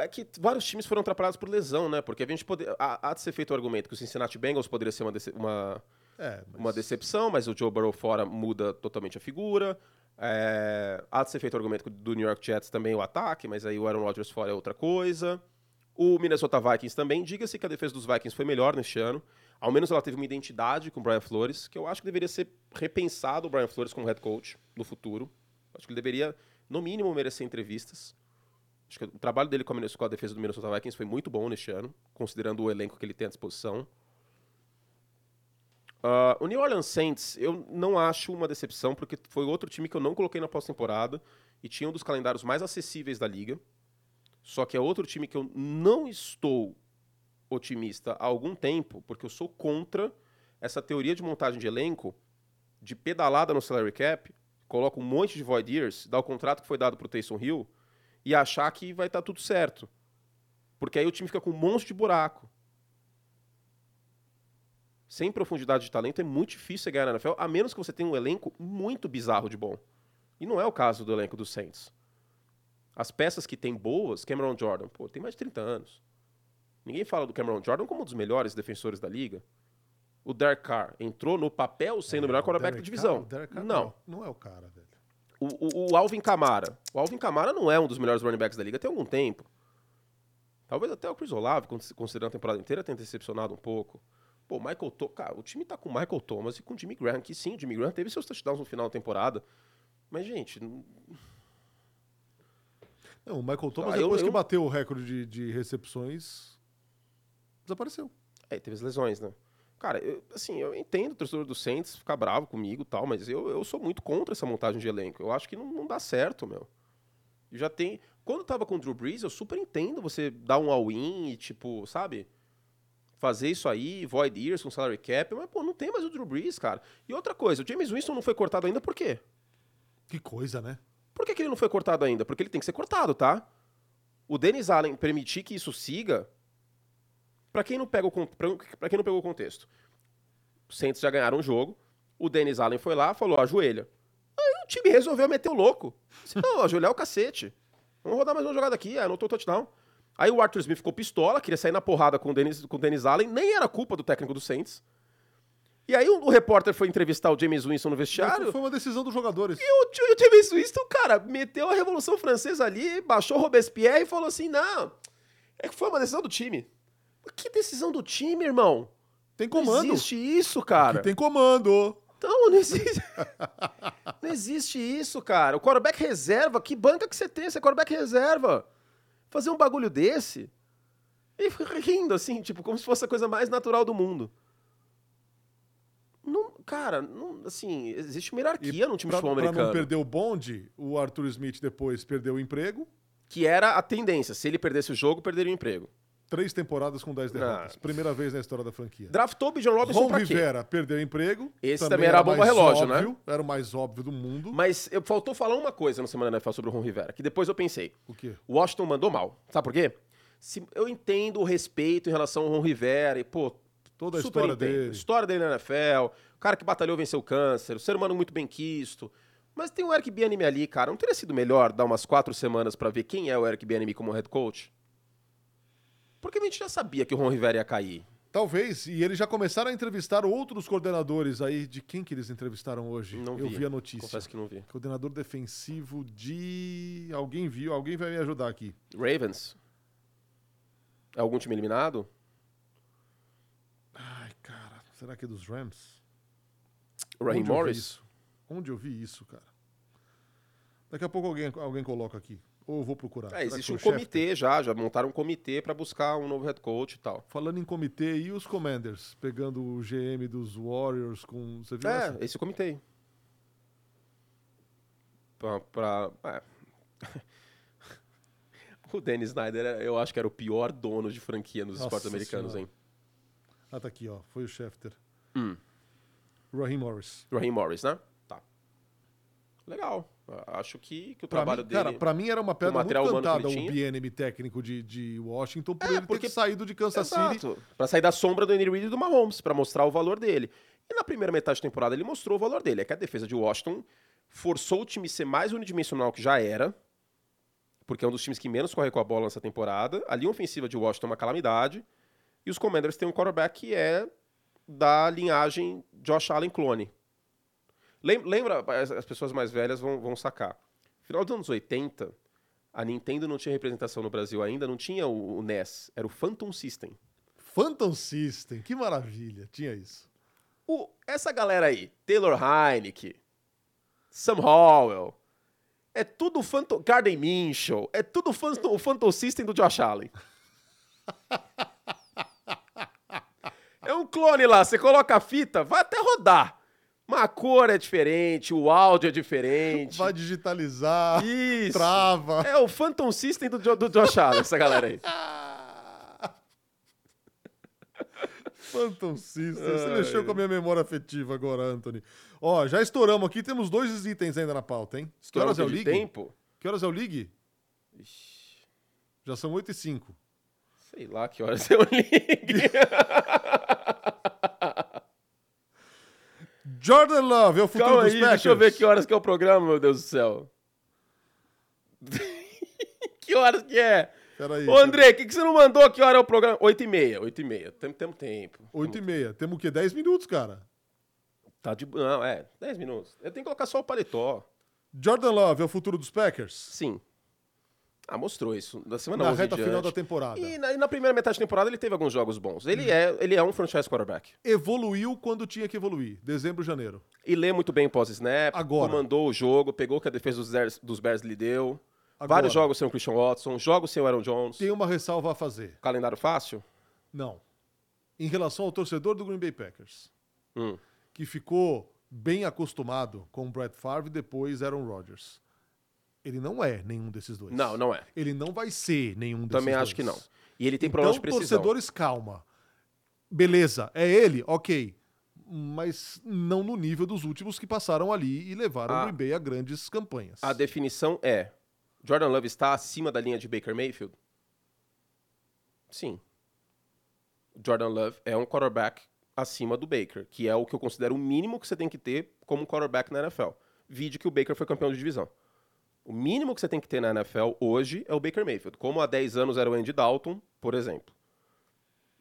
É que vários times foram atrapalhados por lesão, né? Porque a gente pode... há, há de ser feito o argumento que o Cincinnati Bengals poderia ser uma, dece- uma, É, mas- uma decepção, mas o Joe Burrow fora muda totalmente a figura. É, há de ser feito o argumento do New York Jets também o ataque, mas aí o Aaron Rodgers fora é outra coisa. O Minnesota Vikings também. Diga-se que a defesa dos Vikings foi melhor neste ano. Ao menos ela teve uma identidade com o Brian Flores, que eu acho que deveria ser repensado o Brian Flores como head coach no futuro. Acho que ele deveria, no mínimo, merecer entrevistas. Acho que o trabalho dele com a, Minnesota- com a defesa do Minnesota Vikings foi muito bom neste ano, considerando o elenco que ele tem à disposição. Ah, o New Orleans Saints, eu não acho uma decepção, porque foi outro time que eu não coloquei na pós-temporada e tinha um dos calendários mais acessíveis da liga. Só que é outro time que eu não estou otimista há algum tempo, porque eu sou contra essa teoria de montagem de elenco, de pedalada no salary cap, coloca um monte de void years, dá o contrato que foi dado pro Taysom Hill e achar que vai estar tudo certo. Porque aí o time fica com um monte de buraco. Sem profundidade de talento é muito difícil você ganhar na NFL, a menos que você tenha um elenco muito bizarro de bom. E não é o caso do elenco dos Saints. As peças que tem boas, Cameron Jordan, pô, tem mais de 30 anos. Ninguém fala do Cameron Jordan como um dos melhores defensores da liga. O Derek Carr entrou no papel sendo o melhor quarterback da divisão. Carr- Carr não. Não é o cara, velho. O, o- o Alvin Kamara. O Alvin Kamara não é um dos melhores running backs da liga tem algum tempo. Talvez até o Chris Olave, cons- considerando a temporada inteira, tenha decepcionado um pouco. Pô, o Michael Thomas. Cara, o time tá com o Michael Thomas e com o Jimmy Graham, que sim, o Jimmy Graham teve seus touchdowns no final da temporada. Mas, gente, não- Não, o Michael Thomas, Ah, eu- depois que eu- bateu o recorde de, de recepções, desapareceu. é, teve as lesões, né? Cara, eu, assim, eu entendo o torcedor do Saints ficar bravo comigo e tal, mas eu, eu sou muito contra essa montagem de elenco. Eu acho que não, não dá certo, meu. Já tem. Quando tava com o Drew Brees, eu super entendo você dar um all-in e, tipo, sabe? Fazer isso aí, void years com salary cap, mas, pô, não tem mais o Drew Brees, cara. E outra coisa, o James Winston não foi cortado ainda por quê? Que coisa, né? Por que, que ele não foi cortado ainda? Porque ele tem que ser cortado, tá? O Dennis Allen permitir que isso siga. Pra quem não pega o, pra quem não pegou o contexto, os Saints já ganharam o jogo. O Dennis Allen foi lá, falou: ajoelha. Aí o time resolveu meter o louco. Disse, não, ajoelhar é o cacete. Vamos rodar mais uma jogada aqui. Aí anotou o touchdown. Aí o Arthur Smith ficou pistola, queria sair na porrada com o Dennis, com o Dennis Allen. Nem era culpa do técnico do Saints. E aí o, o repórter foi entrevistar o James Winston no vestiário. Foi uma decisão dos jogadores. E o, o James Winston, cara, meteu a Revolução Francesa ali, baixou Robespierre e falou assim: não, é que foi uma decisão do time. Que decisão do time, irmão? Tem comando. Não existe isso, cara. Aqui tem comando. Então, não existe. não existe isso, cara. O quarterback reserva, que banca que você tem? Você é quarterback reserva. Fazer um bagulho desse. E rindo, assim, tipo, como se fosse a coisa mais natural do mundo. Não, cara, não, assim, existe uma hierarquia e no time pra, de futebol americano. Pra não perder o bonde, o Arthur Smith depois perdeu o emprego. Que era a tendência. Se ele perdesse o jogo, perderia o emprego. Três temporadas com dez derrotas. Ah. Primeira vez na história da franquia. Draftou o Bijan Robinson Ron pra Rivera perdeu o emprego. Esse também, era, era bomba relógio, óbvio, né? Era o mais óbvio do mundo. Mas eu, faltou falar uma coisa no Semana NFL sobre o Ron Rivera, que depois eu pensei. O quê? O Washington mandou mal. Sabe por quê? Se, eu entendo o respeito em relação ao Ron Rivera e, pô, Toda a história entendo. dele. História dele na NFL, o cara que batalhou, venceu o câncer, o ser humano muito bem quisto. Mas tem o Eric Bianimi ali, cara. Não teria sido melhor dar umas quatro semanas para ver quem é o Eric Bianimi como head coach? Porque a gente já sabia que o Ron Rivera ia cair. Talvez. E eles já começaram a entrevistar outros coordenadores aí. De quem que eles entrevistaram hoje? Não Eu vi. vi a notícia. Confesso que não vi. Coordenador defensivo de. Alguém viu, alguém vai me ajudar aqui. Ravens? É algum time eliminado? Ai, cara. Será que é dos Rams? Raheem Morris? isso? Onde eu vi isso, cara? Daqui a pouco alguém, alguém coloca aqui. Ou vou procurar. É, existe um comitê já, já montaram um comitê para buscar um novo head coach e tal. Falando em comitê, e os Commanders? Pegando o GM dos Warriors com. Você viu É, essa? esse comitê. Pra. pra é. o Dennis Snyder, eu acho que era o pior dono de franquia nos Nossa esportes americanos, Senhora. hein? Ah, tá aqui, ó. Foi o Schefter. Hum. Raheem Morris. Raheem Morris, né? Tá. Legal. Acho que, que o Pra trabalho mim, dele. Cara, pra mim era uma pedra muito cantada o. BNM técnico de, de Washington por É, ele porque- ter saído de Kansas City. Exato. Pra sair da sombra do Andy Reid e do Mahomes, pra mostrar o valor dele. E na primeira metade da temporada ele mostrou o valor dele. É que a defesa de Washington forçou o time a ser mais unidimensional que já era, porque é um dos times que menos corre com a bola nessa temporada. A linha ofensiva de Washington é uma calamidade. E os Commanders têm um quarterback que é da linhagem Josh Allen clone. Lem- Lembra, as as pessoas mais velhas vão, vão sacar. Final dos anos 80, a Nintendo não tinha representação no Brasil ainda, não tinha o, o NES, era o Phantom System. Phantom System, que maravilha. Tinha isso. O- essa galera aí, Taylor Heineke, Sam Howell, é tudo Phantom, Garden Minshew, é tudo Phantom, o Phantom System do Josh Allen. É um clone lá, você coloca a fita, vai até rodar. Mas a cor é diferente, o áudio é diferente. Vai digitalizar, Isso. trava. É o Phantom System do, do Josh Allen, essa galera aí. Phantom System. Você Ai. mexeu com a minha memória afetiva agora, Anthony. Ó, já estouramos aqui, temos dois itens ainda na pauta, hein? Que horas é o League? tempo? Que horas é o League? Ixi, Já são 8 e 5. sei lá que horas eu ligue. Jordan Love é o futuro Calma dos aí, Packers. deixa eu ver que horas que é o programa, meu Deus do céu. que horas que é? Peraí. Ô, André, o que, que você não mandou? Que hora é o programa? 8 e meia, 8 e meia. Temos tempo. tempo. 8 e meia. Temos o quê? 10 minutos, cara. Tá de... Não, é, 10 minutos. Eu tenho que colocar só o paletó. Jordan Love é o futuro dos Packers? Sim. Ah, mostrou isso. Da semana Na 11 em reta final da temporada. E na, e na primeira metade da temporada ele teve alguns jogos bons. Ele, é, ele é um franchise quarterback. Evoluiu quando tinha que evoluir. Dezembro, janeiro. E lê muito bem pós-snap. Agora. Comandou o jogo, pegou o que a defesa dos Bears, dos Bears lhe deu. Agora. Vários jogos sem o Christian Watson, jogos sem o Aaron Jones. Tem uma ressalva a fazer. Calendário fácil? Não. em relação ao torcedor do Green Bay Packers, Hum. que ficou bem acostumado com o Brett Favre e depois Aaron Rodgers. Ele não é nenhum desses dois. Não, não é. Ele não vai ser nenhum desses Também dois. acho que não. E ele tem então, problemas de precisão. torcedores, calma. Beleza, é ele? Ok. Mas não no nível dos últimos que passaram ali e levaram o Ah. Green Bay a grandes campanhas. A definição é: Jordan Love está acima da linha de Baker Mayfield? Sim. Jordan Love é um quarterback acima do Baker, que é o que eu considero o mínimo que você tem que ter como quarterback na NFL. Vide que o Baker foi campeão de divisão. O mínimo que você tem que ter na NFL hoje é o Baker Mayfield, como há 10 anos era o Andy Dalton, por exemplo.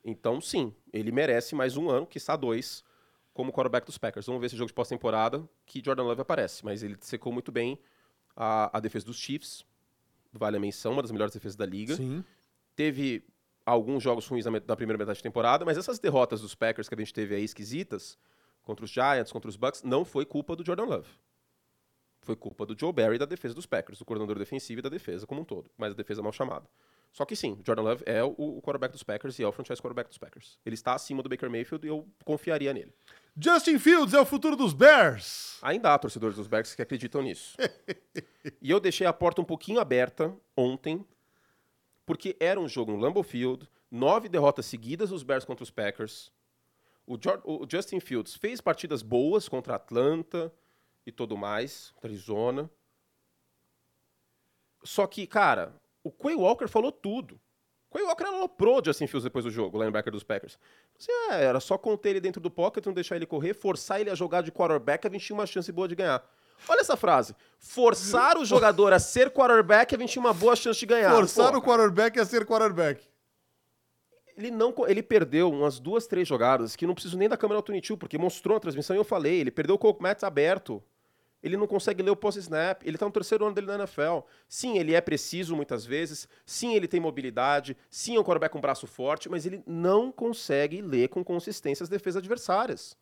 Então, sim, ele merece mais um ano, que está dois, como quarterback dos Packers. Vamos ver esse jogo de pós-temporada que Jordan Love aparece, mas ele secou muito bem a, a defesa dos Chiefs, vale a menção, uma das melhores defesas da liga. Sim. Teve alguns jogos ruins na, na primeira metade de temporada, mas essas derrotas dos Packers que a gente teve aí esquisitas, contra os Giants, contra os Bucks, não foi culpa do Jordan Love. Foi culpa do Joe Barry e da defesa dos Packers, do coordenador defensivo e da defesa como um todo, mas a defesa mal chamada. Só que sim, Jordan Love é o, o quarterback dos Packers e é o franchise quarterback dos Packers. Ele está acima do Baker Mayfield e eu confiaria nele. Justin Fields é o futuro dos Bears. Ainda há torcedores dos Bears que acreditam nisso. e eu deixei a porta um pouquinho aberta ontem, porque era um jogo no Lambeau Field, nove derrotas seguidas dos Bears contra os Packers. O, Justin Fields fez partidas boas contra Atlanta e tudo mais, Arizona. Só que, cara, o Quay Walker falou tudo. O Quay Walker aloprou o Justin Fields depois do jogo, o linebacker dos Packers. Assim, é, era só conter ele dentro do pocket, não deixar ele correr, forçar ele a jogar de quarterback, a gente tinha uma chance boa de ganhar. Olha essa frase. Forçar o jogador a ser quarterback, a gente tinha uma boa chance de ganhar. Forçar Pô, o quarterback a ser quarterback. ele não ele perdeu umas duas, três jogadas que não preciso nem da câmera Altitude, porque mostrou na transmissão e eu falei, ele perdeu o Mats aberto. Ele não consegue ler o post-snap. Ele tá no terceiro ano dele na NFL. Sim, ele é preciso muitas vezes. Sim, ele tem mobilidade. Sim, é um quarterback com braço forte. Mas ele não consegue ler com consistência as defesas adversárias.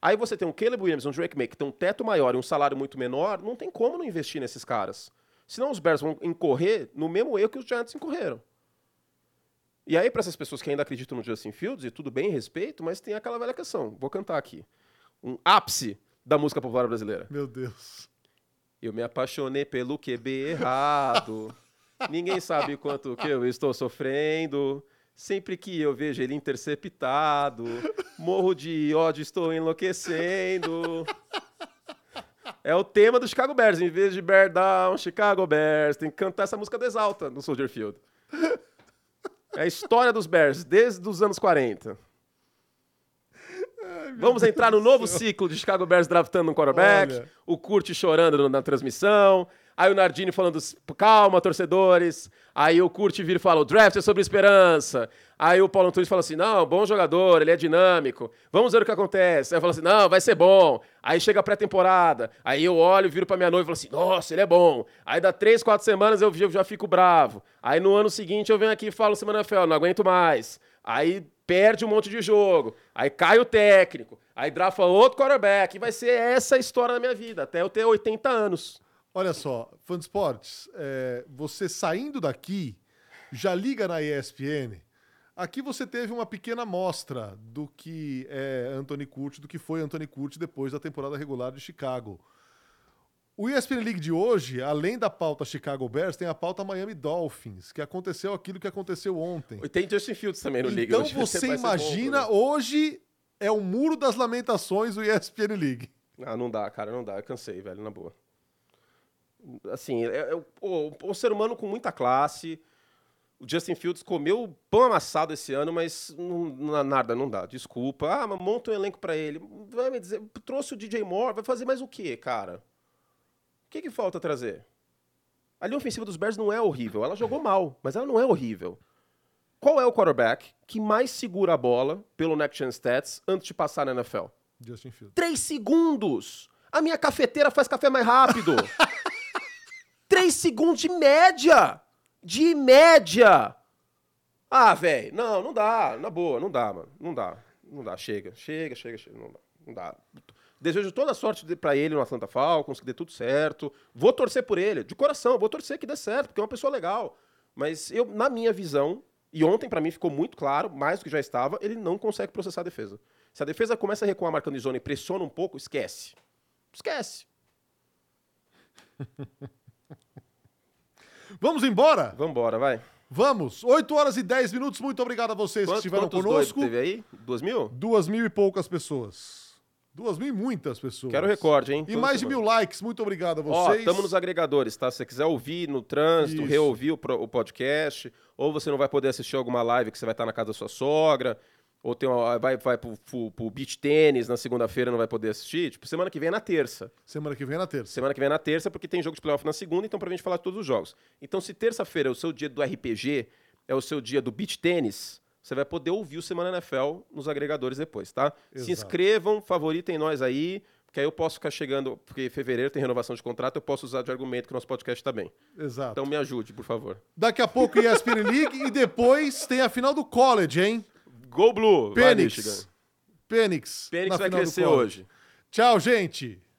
Aí você tem um Caleb Williams, um Drake May, que tem um teto maior e um salário muito menor. Não tem como não investir nesses caras. Senão os Bears vão incorrer no mesmo erro que os Giants incorreram. E aí, para essas pessoas que ainda acreditam no Justin Fields, e tudo bem, respeito, mas tem aquela velha questão. Vou cantar aqui. Um ápice da música popular brasileira. Meu Deus. Eu me apaixonei pelo QB errado. Ninguém sabe quanto que eu estou sofrendo. Sempre que eu vejo ele interceptado, morro de ódio, estou enlouquecendo. É o tema do Chicago Bears. Em vez de Bear Down, Chicago Bears, tem que cantar essa música do Exalta no Soldier Field. É a história dos Bears desde os anos 40. Vamos entrar no novo ciclo de Chicago Bears draftando um quarterback. Olha. O Kurt chorando na transmissão. Aí o Nardini falando, calma, torcedores. Aí o Kurt vira e fala, o draft é sobre esperança. Aí o Paulo Antunes fala assim, não, bom jogador, ele é dinâmico. Vamos ver o que acontece. Aí eu falo assim, não, vai ser bom. Aí chega a pré-temporada. Aí eu olho, viro pra minha noiva e falo assim, nossa, ele é bom. Aí dá três, quatro semanas eu já fico bravo. Aí no ano seguinte eu venho aqui e falo, semana NFL, não aguento mais. Aí perde um monte de jogo. Aí cai o técnico. Aí drafa outro quarterback. E vai ser essa a história da minha vida, até eu ter 80 anos. Olha só, fã esportes, é, você saindo daqui, já liga na ESPN. Aqui você teve uma pequena amostra do que é Anthony Curti, do que foi Anthony Curti depois da temporada regular de Chicago. O ESPN League de hoje, além da pauta Chicago Bears, tem a pauta Miami Dolphins, que aconteceu aquilo que aconteceu ontem. E tem Justin Fields também no Liga. Então você bom, imagina, né? hoje é o muro das lamentações do ESPN League. Ah, não dá, cara, não dá. Eu cansei, velho, na boa. Assim, é, é o, o- o ser humano com muita classe. O Justin Fields comeu pão amassado esse ano, mas não, não- nada, não dá. Desculpa. Ah, mas monta um elenco pra ele. Vai me dizer, trouxe o DJ Moore, vai fazer mais o quê, cara? O que, que falta trazer? A linha ofensiva dos Bears não é horrível. Ela jogou mal, mas ela não é horrível. Qual é o quarterback que mais segura a bola pelo Next Gen Stats antes de passar na NFL? Justin Fields. Três segundos. A minha cafeteira faz café mais rápido. Três segundos de média. De média. Ah, velho. Não, não dá. Na boa, não dá, mano. Não dá. Não dá. Chega, chega, chega, chega. Não dá. Não dá. Desejo toda a sorte pra ele no Atlanta Falcons, que dê tudo certo. Vou torcer por ele, de coração, vou torcer que dê certo, porque é uma pessoa legal. Mas eu, na minha visão, E ontem, para mim, ficou muito claro, mais do que já estava, ele não consegue processar a defesa. Se a defesa começa a recuar marcando zona e pressiona um pouco, esquece. Esquece. Vamos embora? Vamos embora, vai. Vamos. 8 horas e 10 minutos. Muito obrigado a vocês Quanto, que estiveram conosco. doidos teve aí? Duas mil? Duas mil e poucas pessoas. Duas mil e muitas pessoas. Quero recorde, hein? E Toda mais de mil likes. Muito obrigado a Ó, vocês. estamos nos agregadores, tá? Se você quiser ouvir no trânsito, Isso. reouvir o, o podcast, ou você não vai poder assistir alguma live que você vai estar na casa da sua sogra, ou tem uma, vai, vai pro, pro, pro beach tênis na segunda-feira não vai poder assistir. Tipo, semana que vem é na terça. Semana que vem é na terça. Semana que vem é na terça, porque tem jogo de playoff na segunda, então pra gente falar de todos os jogos. Então, se terça-feira é o seu dia do RPG, é o seu dia do beach tênis, você vai poder ouvir o Semana NFL nos agregadores depois, tá? Se Exato. inscrevam, favoritem nós aí, porque aí eu posso ficar chegando, porque em fevereiro tem renovação de contrato, eu posso usar de argumento que o nosso podcast tá bem. Exato. Então me ajude, por favor. Daqui a pouco ESPN League e depois tem a final do college, hein? Go Blue! Vai. Phoenix. Phoenix. Phoenix vai crescer hoje. Tchau, gente.